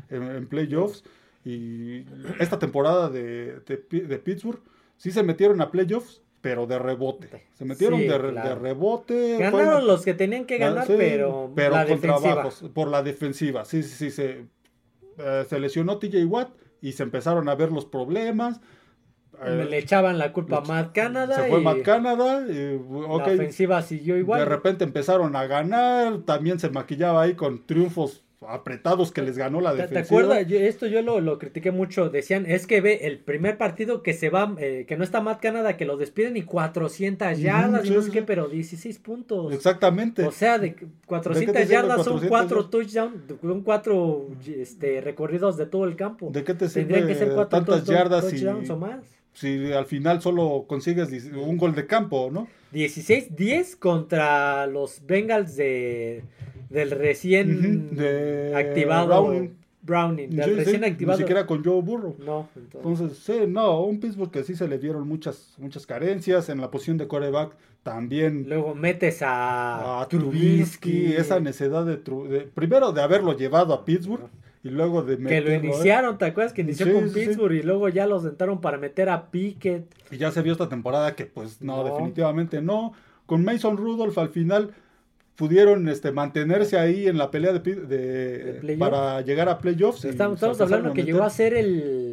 [SPEAKER 2] en, playoffs. Y esta temporada de, de, Pittsburgh sí se metieron a playoffs, pero de rebote. Se metieron de, rebote.
[SPEAKER 1] Ganaron los que tenían que ganar, pero,
[SPEAKER 2] pero con trabajos, por la defensiva. Sí, sí, sí. Se, eh, se lesionó TJ Watt y se empezaron a ver los problemas.
[SPEAKER 1] Eh, le echaban la culpa a Matt Canada.
[SPEAKER 2] Se fue Matt Canada. Y,
[SPEAKER 1] La ofensiva siguió igual.
[SPEAKER 2] De repente empezaron a ganar. También se maquillaba ahí con triunfos apretados que les ganó la defensiva.
[SPEAKER 1] ¿Te acuerdas? esto yo lo, lo, critiqué mucho. Decían, es que ve el primer partido que se va, eh, que no está Matt Canada, que lo despiden y 400 yardas y no sé qué, pero 16 puntos.
[SPEAKER 2] Exactamente.
[SPEAKER 1] O sea, de 400 yardas son 4 touchdowns, son 4 este, recorridos de todo el campo.
[SPEAKER 2] ¿De qué te sirve que ser tantas yardas touchdowns
[SPEAKER 1] o más?
[SPEAKER 2] Si al final solo consigues un gol de campo, ¿no?
[SPEAKER 1] 16-10 contra los Bengals de, del recién activado Browning. del recién activado.
[SPEAKER 2] Ni siquiera con Joe Burrow.
[SPEAKER 1] No,
[SPEAKER 2] entonces. sí, no, un Pittsburgh que sí se le dieron muchas, muchas carencias en la posición de coreback también.
[SPEAKER 1] Luego metes
[SPEAKER 2] a, a Trubisky, esa necesidad de, de, primero de haberlo llevado a Pittsburgh y luego de
[SPEAKER 1] Que lo ¿eh? iniciaron, ¿te acuerdas? Que inició con Pittsburgh y luego ya lo sentaron para meter a Pickett.
[SPEAKER 2] Y ya se vio esta temporada que pues no, definitivamente no. Con Mason Rudolph al final pudieron este, mantenerse ahí en la pelea de, para llegar a playoffs.
[SPEAKER 1] Estamos, estamos hablando que llegó a ser el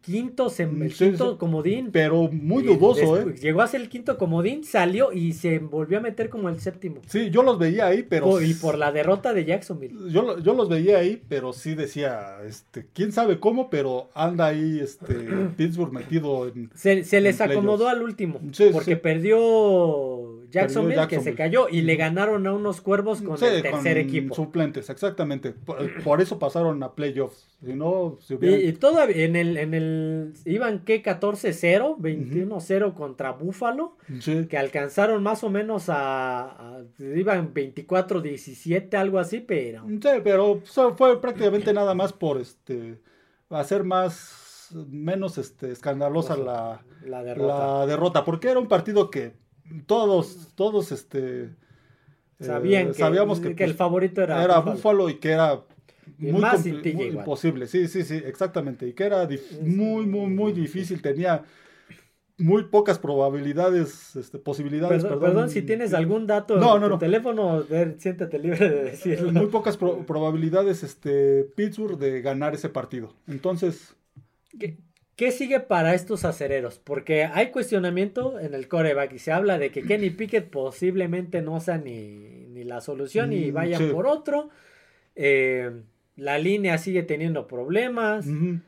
[SPEAKER 1] quinto, el quinto comodín.
[SPEAKER 2] Pero muy dudoso, ¿eh?
[SPEAKER 1] Llegó a ser el quinto comodín, salió y se volvió a meter como el séptimo.
[SPEAKER 2] Sí, yo los veía ahí, pero.
[SPEAKER 1] y por la derrota de Jacksonville.
[SPEAKER 2] Yo, yo los veía ahí, pero sí decía, este, quién sabe cómo, pero anda ahí este, Pittsburgh metido en.
[SPEAKER 1] Se, les acomodó al último. porque perdió Jacksonville, que se cayó, y le ganaron a unos cuervos con el tercer equipo.
[SPEAKER 2] Suplentes, exactamente. Por, eso pasaron a playoffs. Si no,
[SPEAKER 1] y, todavía en el, en el iban que 14-0, 21-0 contra Buffalo, que alcanzaron más o menos a, iban 24-17, algo así, pero
[SPEAKER 2] Sí, pero fue prácticamente nada más por este hacer más menos este escandalosa la,
[SPEAKER 1] la, derrota.
[SPEAKER 2] derrota, porque era un partido que todos todos este
[SPEAKER 1] Sabían eh, que, sabíamos que, el pues, favorito era,
[SPEAKER 2] era Buffalo y que era muy, imposible, sí, sí, sí, exactamente. Y que era muy, muy, muy difícil. Tenía muy pocas probabilidades, este, posibilidades.
[SPEAKER 1] Perdón, perdón, si tienes algún dato
[SPEAKER 2] no, no, no.
[SPEAKER 1] teléfono, siéntate libre de decirlo.
[SPEAKER 2] Muy pocas probabilidades, este, Pittsburgh de ganar ese partido. Entonces.
[SPEAKER 1] ¿Qué, ¿Qué, sigue para estos acereros? Porque hay cuestionamiento en el coreback y se habla de que Kenny Pickett posiblemente no sea ni, ni la solución y mm, vaya por otro. Eh, la línea sigue teniendo problemas. Y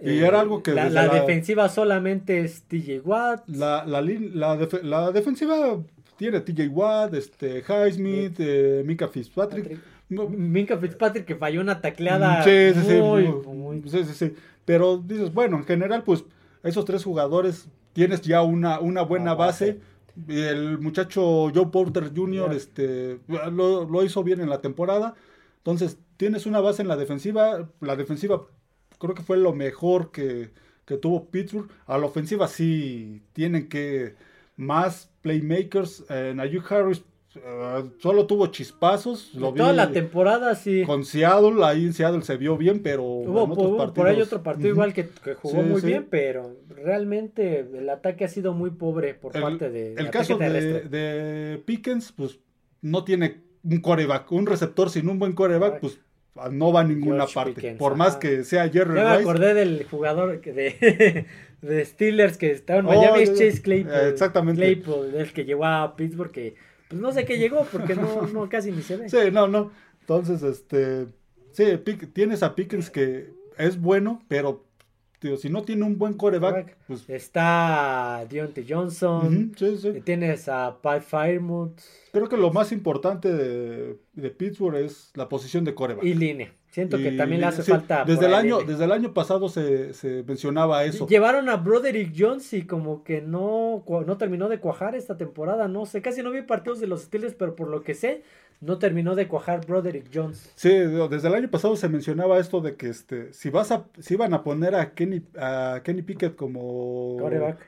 [SPEAKER 2] eh, era algo que...
[SPEAKER 1] La, defensiva solamente es TJ Watt.
[SPEAKER 2] La, la, la, defensiva tiene TJ Watt, este, Highsmith, eh, Mika Fitzpatrick.
[SPEAKER 1] Mika Fitzpatrick que falló una tacleada
[SPEAKER 2] sí, sí, sí, Pero dices, bueno, en general, pues esos tres jugadores tienes ya una, una buena base. El muchacho Joe Porter Jr. este, lo, lo, hizo bien en la temporada. Entonces, tienes una base en la defensiva. La defensiva creo que fue lo mejor que, tuvo Pittsburgh. A la ofensiva sí tienen que más playmakers. Eh, Ayuk Harris eh, solo tuvo chispazos.
[SPEAKER 1] Lo toda la temporada sí.
[SPEAKER 2] Con Seattle, ahí en Seattle se vio bien, pero
[SPEAKER 1] hubo, por ahí otro partido igual que, jugó muy bien, pero realmente el ataque ha sido muy pobre por parte de
[SPEAKER 2] el caso de, de Pickens, pues no tiene un coreback, un receptor sin un buen coreback, pues no va a ninguna parte. por más que sea Jerry
[SPEAKER 1] Rice. me acordé del jugador de, de Steelers que estaba en Miami, es Chase Claypool.
[SPEAKER 2] exactamente.
[SPEAKER 1] Claypool, el que llegó a Pittsburgh, que pues no sé qué llegó porque no, no casi ni se ve.
[SPEAKER 2] Sí, no, no. Entonces, este, sí, tienes a Pickens que es bueno, pero si no tiene un buen coreback, pues...
[SPEAKER 1] Está Deontay Johnson, tienes a Pat Firemouth.
[SPEAKER 2] Creo que lo más importante de, Pittsburgh es la posición de coreback.
[SPEAKER 1] Y línea. Siento que también le hace falta.
[SPEAKER 2] Desde el, año, desde el año pasado se, mencionaba eso.
[SPEAKER 1] Llevaron a Broderick Jones y como que no, no terminó de cuajar esta temporada. No sé, casi no vi partidos de los Steelers, pero por lo que sé, no terminó de cuajar Broderick Jones.
[SPEAKER 2] Sí, desde el año pasado se mencionaba esto de que este, si vas a, si iban a poner a Kenny, a Kenny Pickett como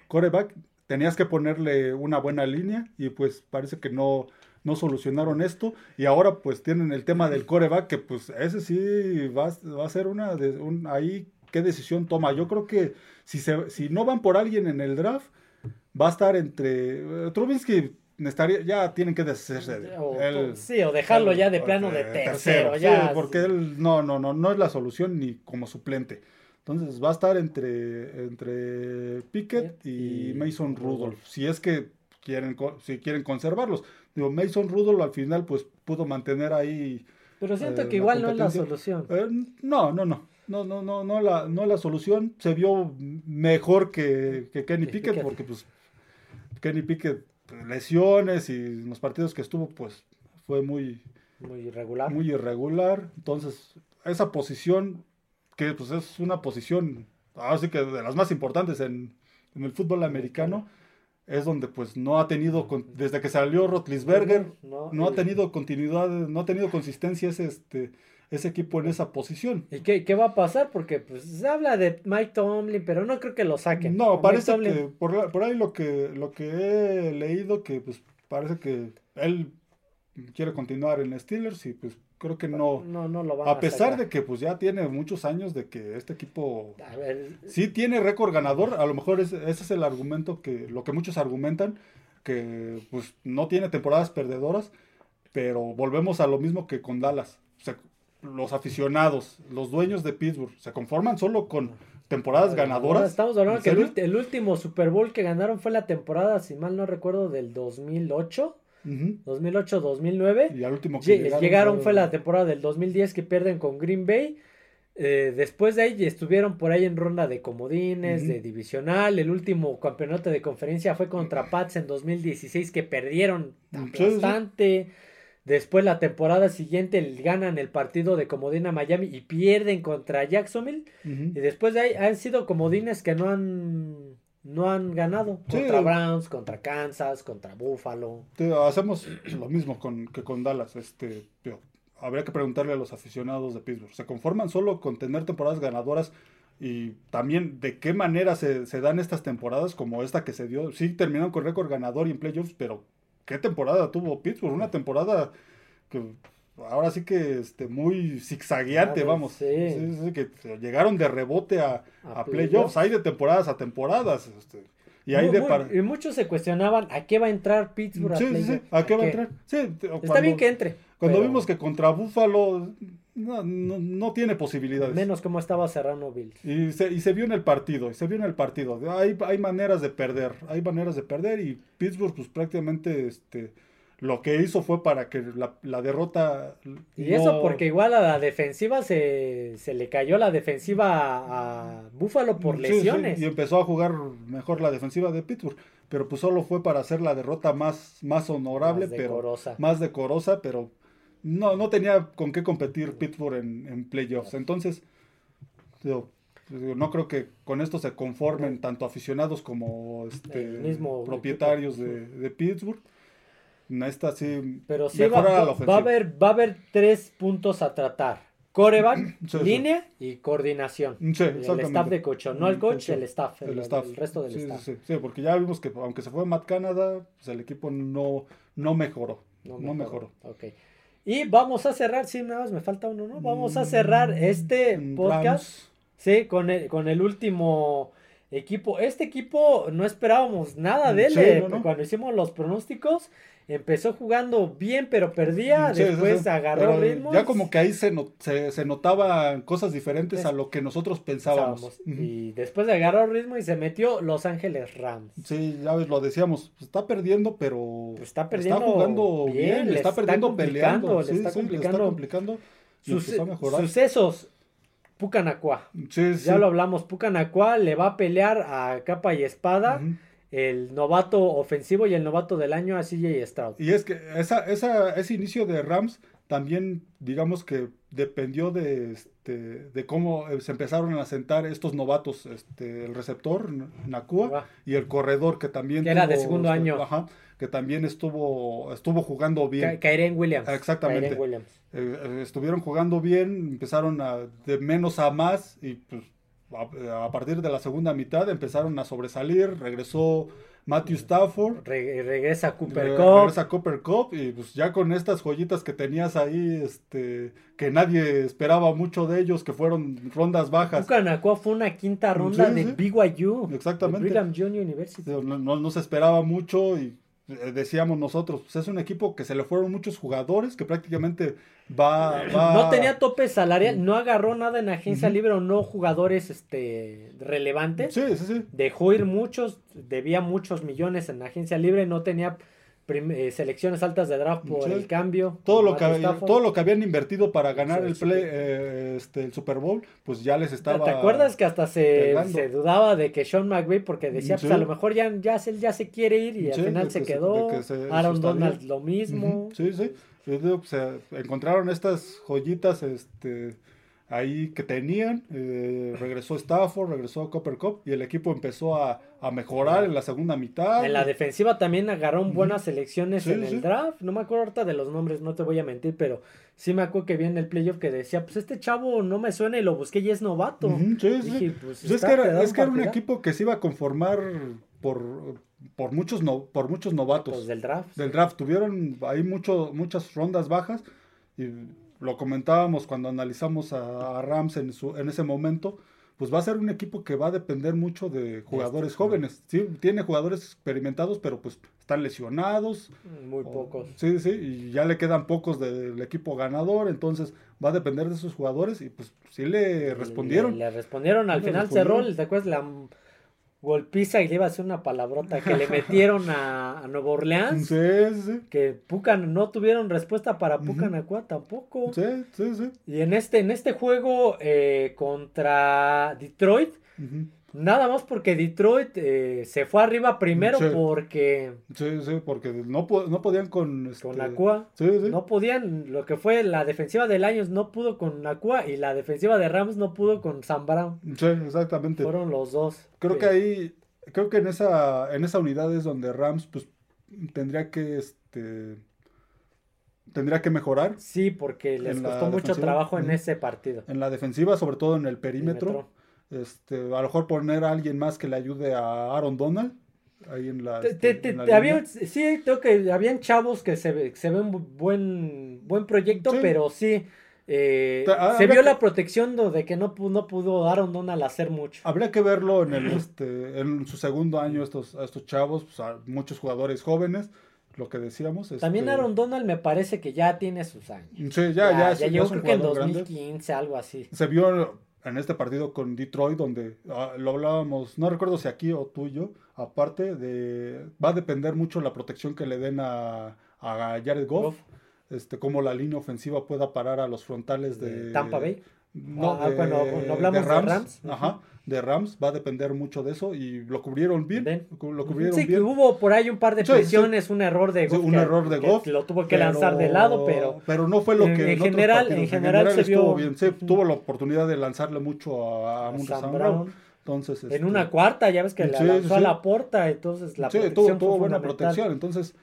[SPEAKER 2] coreback. tenías que ponerle una buena línea y pues parece que no, no solucionaron esto y ahora pues tienen el tema del coreback que pues ese sí va, va a ser una de un, ahí qué decisión toma. Yo creo que si se, si no van por alguien en el draft va a estar entre uh, Trubinsky ya tienen que deshacerse
[SPEAKER 1] de sí, o dejarlo ya de plano de tercero. ya.
[SPEAKER 2] porque él no, no, no, no es la solución ni como suplente. Entonces va a estar entre, entre Pickett y, Mason Rudolph. Si es que quieren, si quieren conservarlos. Digo, Mason Rudolph al final pues pudo mantener ahí.
[SPEAKER 1] Pero siento eh, que igual no es la solución.
[SPEAKER 2] Eh, no, no, no. No, no, no, no la, no la solución. Se vio mejor que, que Kenny Pickett, porque pues Kenny Pickett lesiones y los partidos que estuvo, pues fue muy,
[SPEAKER 1] muy irregular.
[SPEAKER 2] Muy irregular. Entonces, esa posición, que pues es una posición, así que de las más importantes en, el fútbol americano, es donde pues no ha tenido, desde que salió Rotlisberger, no, no ha tenido continuidad, no ha tenido consistencia ese, este, ese equipo en esa posición.
[SPEAKER 1] ¿Y qué, va a pasar? Porque pues se habla de Mike Tomlin, pero no creo que lo saquen.
[SPEAKER 2] No, parece que por, por, ahí lo que lo que he leído que pues parece que él quiere continuar en Steelers y pues creo que no
[SPEAKER 1] no, no lo
[SPEAKER 2] a, a pesar de que pues ya tiene muchos años de que este equipo sí tiene récord ganador, a lo mejor ese es el argumento que lo que muchos argumentan que pues no tiene temporadas perdedoras, pero volvemos a lo mismo que con Dallas. O sea, los aficionados, los dueños de Pittsburgh, se conforman solo con temporadas ganadoras.
[SPEAKER 1] Estamos hablando que el, último Super Bowl que ganaron fue la temporada, si mal no recuerdo, del 2008. 2008-2009.
[SPEAKER 2] Y al último
[SPEAKER 1] que llegaron, fue... la temporada del 2010 que pierden con Green Bay. Eh, después de ahí estuvieron por ahí en ronda de comodines, de divisional. El último campeonato de conferencia fue contra Pats en 2016 que perdieron bastante. Después la temporada siguiente ganan el partido de comodín Miami y pierden contra Jacksonville. Y después de ahí han sido comodines que no han no han ganado. Contra Browns, contra Kansas, contra Buffalo.
[SPEAKER 2] hacemos lo mismo con, que con Dallas. Este, habría que preguntarle a los aficionados de Pittsburgh. ¿Se conforman solo con tener temporadas ganadoras? Y también de qué manera se, se dan estas temporadas como esta que se dio. Sí, terminaron con récord ganador y en playoffs, pero qué temporada tuvo Pittsburgh, una temporada que ahora sí que este, muy zigzagueante, vamos. Sí. que llegaron de rebote a, playoffs. Hay de temporadas a temporadas. Este, y, hay de
[SPEAKER 1] y muchos se cuestionaban a qué va a entrar Pittsburgh.
[SPEAKER 2] Sí, sí, sí, a qué va a entrar.
[SPEAKER 1] Está bien que entre.
[SPEAKER 2] Cuando vimos que contra Buffalo no, no, tiene posibilidades.
[SPEAKER 1] Menos como estaba cerrando Bills.
[SPEAKER 2] Y se, y se vio en el partido, y se vio en el partido. Hay, hay maneras de perder, hay maneras de perder y Pittsburgh pues prácticamente este, lo que hizo fue para que la, derrota...
[SPEAKER 1] Y eso porque igual a la defensiva se, se le cayó la defensiva a, Buffalo por lesiones.
[SPEAKER 2] y empezó a jugar mejor la defensiva de Pittsburgh. Pero pues solo fue para hacer la derrota más, más honorable, más pero más decorosa, pero no, no tenía con qué competir Pittsburgh en, playoffs. Entonces, no creo que con esto se conformen tanto aficionados como este, propietarios de, Pittsburgh. Esta sí,
[SPEAKER 1] Pero sí va, a haber, va a haber tres puntos a tratar. Coreback, línea y coordinación. el staff de coach, no el coach, el staff, el, resto del staff.
[SPEAKER 2] Sí, porque ya vimos que aunque se fue Matt Canada, pues el equipo no, no mejoró. No, mejoró. mejoró.
[SPEAKER 1] Okay. Y vamos a cerrar, sí, nada más me falta uno, ¿no? Vamos a cerrar este mm, podcast, sí, con el, con el último equipo. Este equipo no esperábamos nada de él.
[SPEAKER 2] Sí,
[SPEAKER 1] eh,
[SPEAKER 2] no, no.
[SPEAKER 1] Cuando hicimos los pronósticos, empezó jugando bien, pero perdía.
[SPEAKER 2] Sí,
[SPEAKER 1] después
[SPEAKER 2] sí.
[SPEAKER 1] agarró
[SPEAKER 2] Pero
[SPEAKER 1] ritmo.
[SPEAKER 2] Ya como que ahí se, se, se notaban cosas diferentes a lo que nosotros pensábamos.
[SPEAKER 1] Y después agarró ritmo y se metió Los Ángeles Rams.
[SPEAKER 2] Sí, ya ves, lo decíamos, pues, está perdiendo, pero
[SPEAKER 1] Pues está perdiendo
[SPEAKER 2] jugando
[SPEAKER 1] bien,
[SPEAKER 2] bien,
[SPEAKER 1] le
[SPEAKER 2] le está
[SPEAKER 1] está
[SPEAKER 2] perdiendo peleando,
[SPEAKER 1] le está
[SPEAKER 2] le
[SPEAKER 1] complicando.
[SPEAKER 2] está complicando a mejorar.
[SPEAKER 1] sucesos. Pucanacua. Ya lo hablamos, Pucanacua le va a pelear a capa y espada. El novato ofensivo y el novato del año a CJ Stroud.
[SPEAKER 2] Y es que esa, esa, ese inicio de Rams también, digamos que dependió de, este, de cómo eh, se empezaron a sentar estos novatos, este, el receptor, Nakua, y el corredor que también
[SPEAKER 1] Que era de segundo
[SPEAKER 2] este,
[SPEAKER 1] año.
[SPEAKER 2] ajá, que también estuvo, estuvo jugando bien.
[SPEAKER 1] Kyren Williams.
[SPEAKER 2] Exactamente.
[SPEAKER 1] Kyren Williams.
[SPEAKER 2] Eh, eh, estuvieron jugando bien, empezaron a, de menos a más y pues a, a partir de la segunda mitad empezaron a sobresalir, regresó Matthew Stafford,
[SPEAKER 1] Re- regresa Cooper
[SPEAKER 2] re-
[SPEAKER 1] Cup.
[SPEAKER 2] regresa Cooper Cup y pues ya con estas joyitas que tenías ahí, este, que nadie esperaba mucho de ellos, que fueron rondas bajas.
[SPEAKER 1] Fue una quinta ronda
[SPEAKER 2] Sí,
[SPEAKER 1] de
[SPEAKER 2] sí.
[SPEAKER 1] BYU.
[SPEAKER 2] Exactamente.
[SPEAKER 1] de Brigham Young University.
[SPEAKER 2] No, no- no se esperaba mucho y decíamos nosotros, pues es un equipo que se le fueron muchos jugadores, que prácticamente va... va-
[SPEAKER 1] No tenía tope salarial, no agarró nada en agencia libre o no jugadores este, relevantes.
[SPEAKER 2] Sí, sí, sí.
[SPEAKER 1] Dejó ir muchos, debía muchos millones en agencia libre, no tenía eh, selecciones altas de draft por
[SPEAKER 2] Sí.
[SPEAKER 1] el cambio.
[SPEAKER 2] Todo lo, que, todo lo que habían invertido para ganar
[SPEAKER 1] Sí,
[SPEAKER 2] el play, eh, este, el Super Bowl, pues ya les
[SPEAKER 1] ¿Te-
[SPEAKER 2] estaba.
[SPEAKER 1] ¿Te acuerdas que hasta se, se dudaba de que Sean McVay porque decía,
[SPEAKER 2] Sí.
[SPEAKER 1] pues a lo mejor ya, ya, se, ya se quiere ir y al final se
[SPEAKER 2] que se-
[SPEAKER 1] quedó.
[SPEAKER 2] de que se-
[SPEAKER 1] Aaron Donald lo mismo.
[SPEAKER 2] Ujú, Sí, sí. Pues, encontraron estas joyitas este, ahí que tenían. eh, regresó Stafford, regresó Copper Cup y el equipo empezó a, a mejorar en la segunda mitad.
[SPEAKER 1] En la defensiva también agarraron buenas selecciones
[SPEAKER 2] Sí,
[SPEAKER 1] en
[SPEAKER 2] sí.
[SPEAKER 1] el draft. No me acuerdo ahorita de los nombres, no te voy a mentir, pero sí me acuerdo que vi en el playoff que decía, pues este chavo no me suena y lo busqué y es novato.
[SPEAKER 2] Ujú, sí, sí.
[SPEAKER 1] Dije, pues,
[SPEAKER 2] Pues es que era,
[SPEAKER 1] quedado
[SPEAKER 2] es que era un equipo que se iba a conformar por, por, muchos, no, por muchos novatos.
[SPEAKER 1] Pues del draft.
[SPEAKER 2] del draft. Tuvieron ahí mucho, muchas rondas bajas y lo comentábamos cuando analizamos a, a Rams en, su, en ese momento. Pues va a ser un equipo que va a depender mucho de jugadores
[SPEAKER 1] Este,
[SPEAKER 2] jóvenes. Sí, tiene jugadores experimentados, pero pues están lesionados.
[SPEAKER 1] Muy
[SPEAKER 2] o-
[SPEAKER 1] pocos.
[SPEAKER 2] Sí, sí, y ya le quedan pocos del equipo ganador. Entonces va a depender de esos jugadores y pues sí le respondieron.
[SPEAKER 1] Le, le respondieron, al
[SPEAKER 2] Le
[SPEAKER 1] final
[SPEAKER 2] respondieron.
[SPEAKER 1] cerró, ¿te acuerdas? La golpiza y le iba a hacer una palabrota que le metieron a, a Nueva Orleans.
[SPEAKER 2] Sí, sí,
[SPEAKER 1] Que Pucan no tuvieron respuesta para. Pucanacua tampoco.
[SPEAKER 2] sí, sí, sí.
[SPEAKER 1] Y en este, en este juego eh, contra Detroit,
[SPEAKER 2] Ujú.
[SPEAKER 1] Nada más porque Detroit eh, se fue arriba primero
[SPEAKER 2] Sí.
[SPEAKER 1] porque
[SPEAKER 2] Sí, sí, porque no, no podían con... Este...
[SPEAKER 1] con Nakua
[SPEAKER 2] Sí, sí.
[SPEAKER 1] no podían, lo que fue la defensiva de Lions no pudo con Nakua y la defensiva de Rams no pudo con Sam Brown.
[SPEAKER 2] Sí, exactamente.
[SPEAKER 1] Fueron los dos.
[SPEAKER 2] Creo que ahí, creo que en esa, en esa unidad es donde Rams, pues, tendría que, este, tendría que mejorar
[SPEAKER 1] Sí, porque les costó mucho trabajo en ese partido.
[SPEAKER 2] en la defensiva, sobre todo en el perímetro. Este, a lo mejor poner a alguien más que le ayude a Aaron Donald. Ahí en la,
[SPEAKER 1] Te-
[SPEAKER 2] este,
[SPEAKER 1] te-
[SPEAKER 2] en la
[SPEAKER 1] sí, creo que habían chavos que se, ve- se ven bu- buen, buen proyecto,
[SPEAKER 2] Sí.
[SPEAKER 1] pero sí, eh,
[SPEAKER 2] ah,
[SPEAKER 1] se vio
[SPEAKER 2] que-
[SPEAKER 1] la protección de que no, no pudo Aaron Donald hacer mucho.
[SPEAKER 2] Habría que verlo en el, este, en su segundo año estos, a estos chavos, pues, a muchos jugadores jóvenes, lo que decíamos.
[SPEAKER 1] También
[SPEAKER 2] este,
[SPEAKER 1] Aaron Donald me parece que ya tiene sus años.
[SPEAKER 2] Sí, ya, ya, ya
[SPEAKER 1] llegó
[SPEAKER 2] es un
[SPEAKER 1] creo que en
[SPEAKER 2] jugador grande.
[SPEAKER 1] 2015, algo así.
[SPEAKER 2] se vio en este partido con Detroit donde ah, lo hablábamos, no recuerdo si aquí o tú y yo, aparte de, va a depender mucho la protección que le den a, a Jared Goff,
[SPEAKER 1] Goff.
[SPEAKER 2] este, cómo la línea ofensiva pueda parar a los frontales de,
[SPEAKER 1] De Tampa Bay.
[SPEAKER 2] No,
[SPEAKER 1] Ah,
[SPEAKER 2] de,
[SPEAKER 1] bueno, no hablamos de Rams.
[SPEAKER 2] Ajá, de Rams, va a depender mucho de eso y lo cubrieron bien,
[SPEAKER 1] Bien.
[SPEAKER 2] lo cubrieron
[SPEAKER 1] Sí, que
[SPEAKER 2] bien.
[SPEAKER 1] hubo por ahí un par de
[SPEAKER 2] Sí,
[SPEAKER 1] presiones, un error de
[SPEAKER 2] Sí,
[SPEAKER 1] Goff.
[SPEAKER 2] un
[SPEAKER 1] que-
[SPEAKER 2] error de
[SPEAKER 1] que
[SPEAKER 2] Goff.
[SPEAKER 1] Lo tuvo que lanzar de lado, pero
[SPEAKER 2] pero no fue lo
[SPEAKER 1] en-
[SPEAKER 2] que
[SPEAKER 1] en
[SPEAKER 2] otros
[SPEAKER 1] general-
[SPEAKER 2] partidos.
[SPEAKER 1] en general se
[SPEAKER 2] estuvo
[SPEAKER 1] vio-
[SPEAKER 2] bien. Sí,
[SPEAKER 1] Ujú.
[SPEAKER 2] tuvo la oportunidad de lanzarle mucho a, a Amon
[SPEAKER 1] Sam Brown.
[SPEAKER 2] Brown. Entonces,
[SPEAKER 1] En
[SPEAKER 2] este,
[SPEAKER 1] una cuarta, ya ves que la
[SPEAKER 2] Sí,
[SPEAKER 1] lanzó
[SPEAKER 2] sí,
[SPEAKER 1] a
[SPEAKER 2] sí.
[SPEAKER 1] la porta, entonces la
[SPEAKER 2] sí,
[SPEAKER 1] protección
[SPEAKER 2] tuvo, tuvo buena protección. Entonces,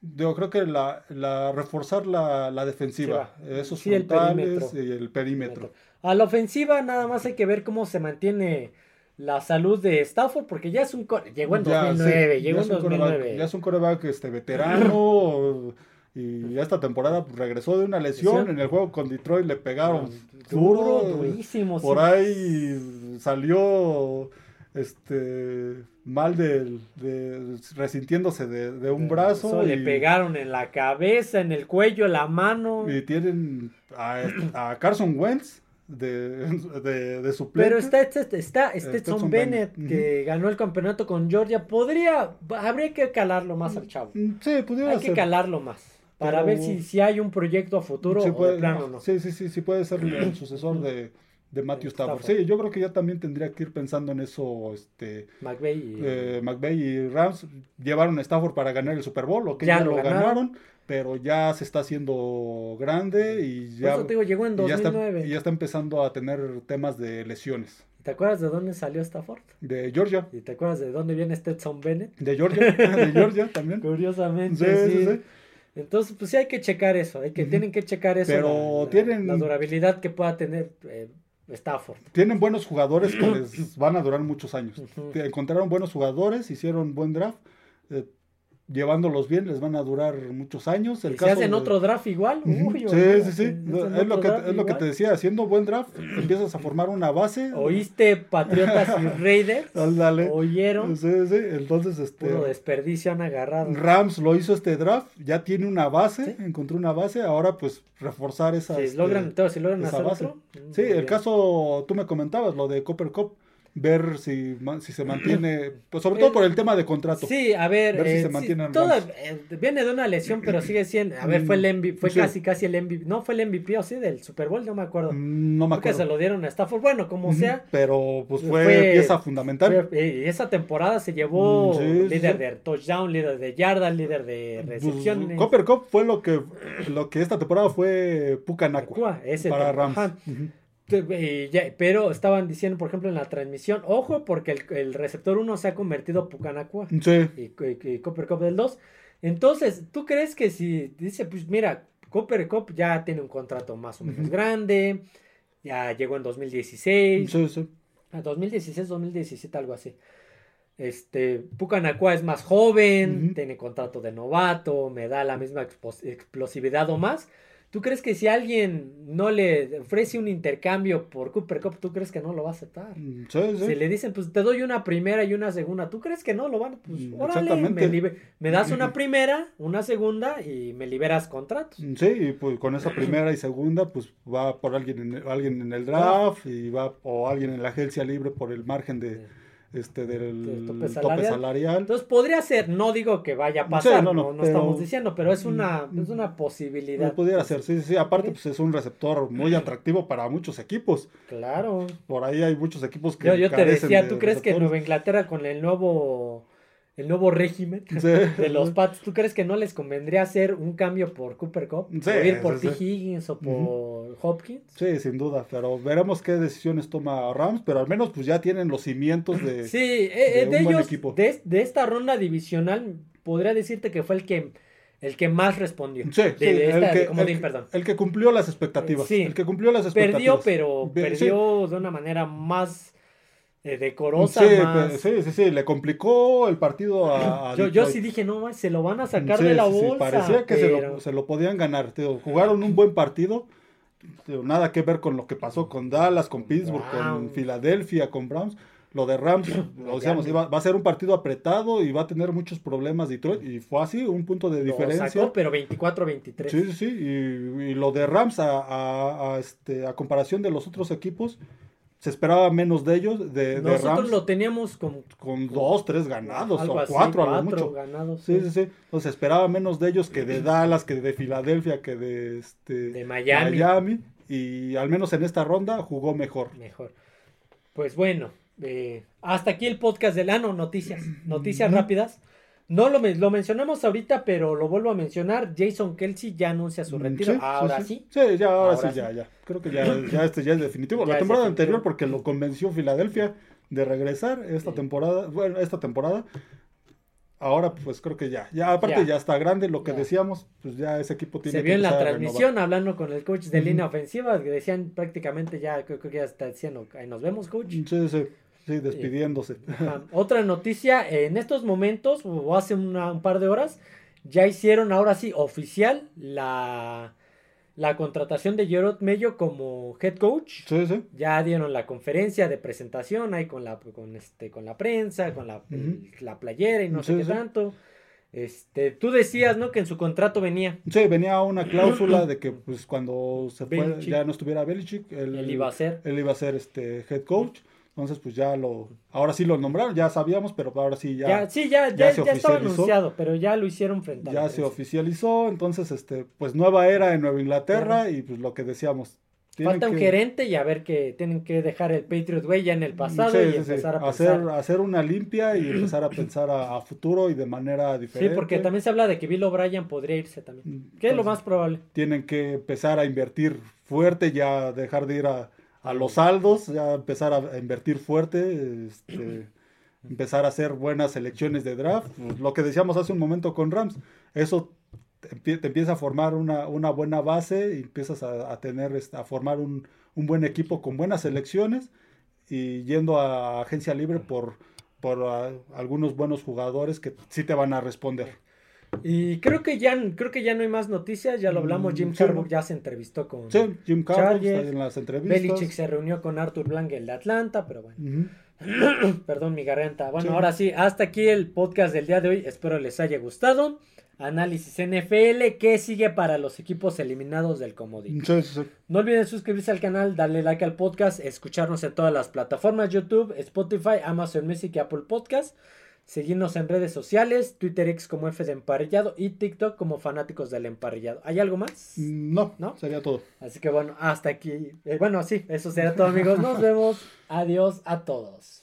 [SPEAKER 2] yo creo que la, la reforzar la, la defensiva, esos
[SPEAKER 1] Sí, el
[SPEAKER 2] frontales
[SPEAKER 1] perímetro.
[SPEAKER 2] y el perímetro.
[SPEAKER 1] A la ofensiva nada más hay que ver cómo se mantiene la salud de Stafford, porque ya es un... Llegó en
[SPEAKER 2] Ya,
[SPEAKER 1] 2009,
[SPEAKER 2] sí,
[SPEAKER 1] llegó en
[SPEAKER 2] es un coreback-
[SPEAKER 1] 2009.
[SPEAKER 2] ya es un coreback este, veterano y esta temporada pues, regresó de una lesión. En el juego con Detroit le pegaron
[SPEAKER 1] Duro,
[SPEAKER 2] duro.
[SPEAKER 1] durísimo.
[SPEAKER 2] Por
[SPEAKER 1] sí.
[SPEAKER 2] ahí salió este mal de, de resintiéndose de, de un brazo.
[SPEAKER 1] Eso,
[SPEAKER 2] y,
[SPEAKER 1] Le pegaron en la cabeza, en el cuello, la mano.
[SPEAKER 2] y tienen a, a Carson Wentz de, de, de suplente.
[SPEAKER 1] Pero está, está, está Stetson
[SPEAKER 2] Stetson
[SPEAKER 1] Bennett,
[SPEAKER 2] Bennett,
[SPEAKER 1] que ganó el campeonato con Georgia. Podría, habría que calarlo más al chavo.
[SPEAKER 2] Mm, Sí, pudiera
[SPEAKER 1] Hay que
[SPEAKER 2] ser.
[SPEAKER 1] calarlo más. Para
[SPEAKER 2] Pero-
[SPEAKER 1] ver si, si hay un proyecto a futuro
[SPEAKER 2] Sí
[SPEAKER 1] o
[SPEAKER 2] puede,
[SPEAKER 1] de plano no.
[SPEAKER 2] sí, sí, sí, sí puede ser el sucesor de, de Matthew Stafford.
[SPEAKER 1] Stafford.
[SPEAKER 2] Sí, yo creo que ya también tendría que ir pensando en eso, este,
[SPEAKER 1] McVay y-
[SPEAKER 2] eh, McVay y Rams llevaron a Stafford para ganar el Super Bowl, ok,
[SPEAKER 1] Ya
[SPEAKER 2] ya,
[SPEAKER 1] lo
[SPEAKER 2] lo
[SPEAKER 1] ganaron.
[SPEAKER 2] ganaron, pero ya se está haciendo grande y ya,
[SPEAKER 1] eso te digo, llegó en
[SPEAKER 2] y ya está,
[SPEAKER 1] 2009.
[SPEAKER 2] y ya está empezando a tener temas de lesiones.
[SPEAKER 1] ¿Te acuerdas de dónde salió Stafford?
[SPEAKER 2] De Georgia,
[SPEAKER 1] ¿Y te acuerdas de dónde viene Stetson Bennett?
[SPEAKER 2] de Georgia, de Georgia también.
[SPEAKER 1] Curiosamente,
[SPEAKER 2] Sí,
[SPEAKER 1] sí.
[SPEAKER 2] sí.
[SPEAKER 1] Entonces, pues sí hay que checar eso, hay que, tienen que checar eso,
[SPEAKER 2] Pero
[SPEAKER 1] la, la-
[SPEAKER 2] tienen-
[SPEAKER 1] la durabilidad que pueda tener eh, Stafford.
[SPEAKER 2] Tienen buenos jugadores que les van a durar muchos años. Encontraron buenos jugadores, hicieron buen draft. eh, llevándolos bien les van a durar muchos años. El
[SPEAKER 1] Y si
[SPEAKER 2] caso
[SPEAKER 1] hacen
[SPEAKER 2] de-
[SPEAKER 1] otro draft igual, uy,
[SPEAKER 2] sí, sí, sí.
[SPEAKER 1] hacen
[SPEAKER 2] Es lo, que, es lo que te decía, haciendo buen draft, empiezas a formar una base.
[SPEAKER 1] ¿Oíste Patriotas y Raiders?
[SPEAKER 2] Ándale.
[SPEAKER 1] ¿Oyeron?
[SPEAKER 2] Sí, sí, entonces este
[SPEAKER 1] Puro desperdicio han agarrado.
[SPEAKER 2] Rams lo hizo este draft, ya tiene una base,
[SPEAKER 1] Sí.
[SPEAKER 2] encontró una base, ahora pues reforzar esa
[SPEAKER 1] Si
[SPEAKER 2] este,
[SPEAKER 1] logran, entonces, si logran
[SPEAKER 2] esa
[SPEAKER 1] hacer
[SPEAKER 2] base.
[SPEAKER 1] otro.
[SPEAKER 2] Sí, el
[SPEAKER 1] bien.
[SPEAKER 2] caso, tú me comentabas, lo de Copper Cup, ver si, si se mantiene, pues sobre todo
[SPEAKER 1] El-
[SPEAKER 2] por el tema de contrato.
[SPEAKER 1] Sí, a ver,
[SPEAKER 2] Ver si
[SPEAKER 1] eh,
[SPEAKER 2] se
[SPEAKER 1] sí,
[SPEAKER 2] Rams.
[SPEAKER 1] eh, viene de una lesión, pero sigue siendo, a ver, fue el MVP, fue
[SPEAKER 2] Sí.
[SPEAKER 1] casi casi el MVP, no fue el MVP o sí del Super Bowl, no me acuerdo.
[SPEAKER 2] Mm, No me
[SPEAKER 1] Creo que
[SPEAKER 2] acuerdo.
[SPEAKER 1] se lo dieron a Stafford, bueno, como sea.
[SPEAKER 2] Pero pues fue,
[SPEAKER 1] Fue-
[SPEAKER 2] pieza fundamental.
[SPEAKER 1] fue- eh, esa temporada se llevó
[SPEAKER 2] Mm, sí,
[SPEAKER 1] líder de touchdown, líder de yardas, líder de
[SPEAKER 2] Pues,
[SPEAKER 1] recepciones.
[SPEAKER 2] Copper Cup fue lo que, lo que esta temporada fue Pucanacua para Rams. Ujú.
[SPEAKER 1] Ya- pero estaban diciendo, por ejemplo, en la transmisión, ojo, porque el, el receptor 1 se ha convertido Pucanacua.
[SPEAKER 2] Sí,
[SPEAKER 1] y, y- y Copper Cup del 2. Entonces, ¿tú crees que si dice, pues mira, Copper Cup ya tiene un contrato más o menos grande, ya llegó en 2016,
[SPEAKER 2] sí, sí.
[SPEAKER 1] a 2016, 2017, algo así. Este, Pucanacua es más joven, tiene contrato de novato, me da la misma explosividad o más. ¿Tú crees que si alguien no le ofrece un intercambio por Cooper Cup, tú crees que no lo va a aceptar?
[SPEAKER 2] Mm, Sí, sí.
[SPEAKER 1] Si le dicen, pues te doy una primera y una segunda, ¿tú crees que no lo van? a- Pues
[SPEAKER 2] Mm,
[SPEAKER 1] órale,
[SPEAKER 2] exactamente.
[SPEAKER 1] me, das una primera, una segunda y me liberas contratos.
[SPEAKER 2] Mm, Sí, y pues con esa primera y segunda, pues va por alguien en, el- alguien en el draft y va o alguien en la agencia libre por el margen de este del
[SPEAKER 1] tope
[SPEAKER 2] tope
[SPEAKER 1] salarial. Entonces podría ser, no digo que vaya a pasar,
[SPEAKER 2] Sí,
[SPEAKER 1] no,
[SPEAKER 2] no,
[SPEAKER 1] no,
[SPEAKER 2] no, pero-
[SPEAKER 1] estamos diciendo, pero es una, es una posibilidad.
[SPEAKER 2] Pudiera ser, sí, sí. Aparte, pues es un receptor muy atractivo para muchos equipos.
[SPEAKER 1] Claro.
[SPEAKER 2] Por ahí hay muchos equipos que
[SPEAKER 1] Yo, yo te decía,
[SPEAKER 2] de
[SPEAKER 1] ¿tú crees que
[SPEAKER 2] receptores.
[SPEAKER 1] Nueva Inglaterra con el nuevo el nuevo régimen
[SPEAKER 2] Sí.
[SPEAKER 1] de los Pats, ¿tú crees que no les convendría hacer un cambio por Cooper Cup?
[SPEAKER 2] Sí,
[SPEAKER 1] o ir por
[SPEAKER 2] sí,
[SPEAKER 1] T. Higgins o por Hopkins.
[SPEAKER 2] Sí, sin duda, pero veremos qué decisiones toma Rams, pero al menos pues ya tienen los cimientos de...
[SPEAKER 1] Sí, eh, eh,
[SPEAKER 2] de
[SPEAKER 1] de,
[SPEAKER 2] un buen
[SPEAKER 1] ellos,
[SPEAKER 2] equipo.
[SPEAKER 1] de, de esta ronda divisional, podría decirte que fue el que el que más respondió.
[SPEAKER 2] Sí,
[SPEAKER 1] de,
[SPEAKER 2] sí,
[SPEAKER 1] de
[SPEAKER 2] el,
[SPEAKER 1] esta,
[SPEAKER 2] que,
[SPEAKER 1] de comodín,
[SPEAKER 2] el que-
[SPEAKER 1] perdón.
[SPEAKER 2] el que cumplió las expectativas.
[SPEAKER 1] Sí.
[SPEAKER 2] El que cumplió las expectativas.
[SPEAKER 1] Perdió, pero
[SPEAKER 2] sí.
[SPEAKER 1] perdió de una manera más eh, decorosa,
[SPEAKER 2] Sí,
[SPEAKER 1] más...
[SPEAKER 2] pe- sí, sí, sí, le complicó el partido a, a
[SPEAKER 1] yo, yo sí dije, no, se lo van a sacar
[SPEAKER 2] Sí,
[SPEAKER 1] de la
[SPEAKER 2] sí,
[SPEAKER 1] bolsa.
[SPEAKER 2] parecía que se, lo, se lo podían ganar. tío. Jugaron un buen partido. tío, nada que ver con lo que pasó con Dallas, con Pittsburgh, con. Filadelfia, con Browns. Lo de Rams, lo decíamos, va a ser un partido apretado y va a tener muchos problemas Detroit. Y fue así, un punto de
[SPEAKER 1] Lo
[SPEAKER 2] diferencia.
[SPEAKER 1] sacó, pero 24-23.
[SPEAKER 2] Sí, sí, sí. Y, y lo de Rams, a, a- a, este, a comparación de los otros equipos, se esperaba menos de ellos, de, de
[SPEAKER 1] Nosotros
[SPEAKER 2] Rams,
[SPEAKER 1] lo teníamos con
[SPEAKER 2] con dos, tres ganados, o
[SPEAKER 1] así,
[SPEAKER 2] cuatro a lo mucho.
[SPEAKER 1] ganados.
[SPEAKER 2] Sí, sí, sí. Entonces esperaba menos de ellos que de Dallas, que de Filadelfia, que de, este,
[SPEAKER 1] De Miami.
[SPEAKER 2] Miami. Y al menos en esta ronda jugó mejor.
[SPEAKER 1] Mejor. Pues bueno, eh, hasta aquí el podcast del ano, noticias, noticias rápidas. No lo, lo mencionamos ahorita, pero lo vuelvo a mencionar. Jason Kelsey ya anuncia su
[SPEAKER 2] Mm,
[SPEAKER 1] retiro.
[SPEAKER 2] sí,
[SPEAKER 1] Ahora
[SPEAKER 2] sí.
[SPEAKER 1] sí.
[SPEAKER 2] Sí, ya, ahora,
[SPEAKER 1] Ahora
[SPEAKER 2] sí, ya, ya. Creo que ya, ya este ya es definitivo.
[SPEAKER 1] Ya
[SPEAKER 2] La temporada anterior porque lo convenció Filadelfia de regresar esta temporada, bueno, esta temporada. Ahora pues creo que ya, ya aparte
[SPEAKER 1] Ya.
[SPEAKER 2] está grande, lo que decíamos, pues ya ese equipo tiene
[SPEAKER 1] Se
[SPEAKER 2] que
[SPEAKER 1] vio en la transmisión hablando con el coach de línea ofensiva, que decían prácticamente ya, creo que ya está diciendo, ahí nos vemos, coach.
[SPEAKER 2] Sí, sí, sí, despidiéndose.
[SPEAKER 1] Ajá. Otra noticia, en estos momentos, o hace una- un par de horas, ya hicieron ahora sí oficial la la contratación de Gerard Mello como head coach.
[SPEAKER 2] Sí, sí.
[SPEAKER 1] Ya dieron la conferencia de presentación ahí con la, con este, con la prensa, con la, la playera y no sé qué tanto. Este, tú decías, ¿no? Que en su contrato venía.
[SPEAKER 2] Sí, venía una cláusula de que pues cuando se fue, ya no estuviera Belichick, él,
[SPEAKER 1] Él iba a ser.
[SPEAKER 2] él iba a ser este head coach. Entonces, pues ya lo, ahora sí lo nombraron, ya sabíamos, pero ahora sí
[SPEAKER 1] Ya,
[SPEAKER 2] ya,
[SPEAKER 1] sí, ya,
[SPEAKER 2] ya
[SPEAKER 1] ya,
[SPEAKER 2] se
[SPEAKER 1] ya estaba anunciado, pero ya lo hicieron frente a
[SPEAKER 2] ya se oficializó. Entonces, este, pues nueva era en Nueva Inglaterra y pues lo que decíamos.
[SPEAKER 1] Falta un
[SPEAKER 2] que-
[SPEAKER 1] gerente y a ver que tienen que dejar el Patriot Way ya en el pasado
[SPEAKER 2] Sí,
[SPEAKER 1] y
[SPEAKER 2] sí, sí.
[SPEAKER 1] empezar a
[SPEAKER 2] hacer,
[SPEAKER 1] pensar.
[SPEAKER 2] hacer una limpia y empezar a pensar a, a futuro y de manera
[SPEAKER 1] Sí,
[SPEAKER 2] diferente.
[SPEAKER 1] porque también se habla de que Bill O'Brien podría irse también. Que es lo más probable.
[SPEAKER 2] tienen que empezar a invertir fuerte, ya dejar de ir a, a los saldos, ya empezar a invertir fuerte, este, empezar a hacer buenas selecciones de draft. Pues, lo que decíamos hace un momento con Rams, eso te, empie- te empieza a formar una, una buena base y empiezas a, a tener, este, a formar un, un buen equipo con buenas selecciones y yendo a agencia libre por, por algunos buenos jugadores que sí te van a responder.
[SPEAKER 1] Y creo que ya, creo que ya no hay más noticias, ya lo hablamos. Jim
[SPEAKER 2] sí,
[SPEAKER 1] Harbaugh
[SPEAKER 2] ¿no?
[SPEAKER 1] ya se entrevistó con
[SPEAKER 2] Sí, Jim está en las entrevistas.
[SPEAKER 1] Belichick se reunió con Arthur Blank, el de Atlanta, pero bueno. Perdón mi garganta. Bueno,
[SPEAKER 2] Sí.
[SPEAKER 1] ahora sí, hasta aquí el podcast del día de hoy. Espero les haya gustado. Análisis NFL, ¿qué sigue para los equipos eliminados del Comodín?
[SPEAKER 2] Sí, sí, sí.
[SPEAKER 1] No olviden suscribirse al canal, darle like al podcast, escucharnos en todas las plataformas YouTube, Spotify, Amazon Music y Apple Podcast. Seguirnos en redes sociales, Twitter X como F de Emparrillado y TikTok como Fanáticos del Emparrillado. ¿Hay algo más?
[SPEAKER 2] No,
[SPEAKER 1] ¿No?
[SPEAKER 2] sería todo.
[SPEAKER 1] Así que bueno, hasta aquí. Eh, bueno, sí, eso será todo amigos. Nos vemos. Adiós a todos.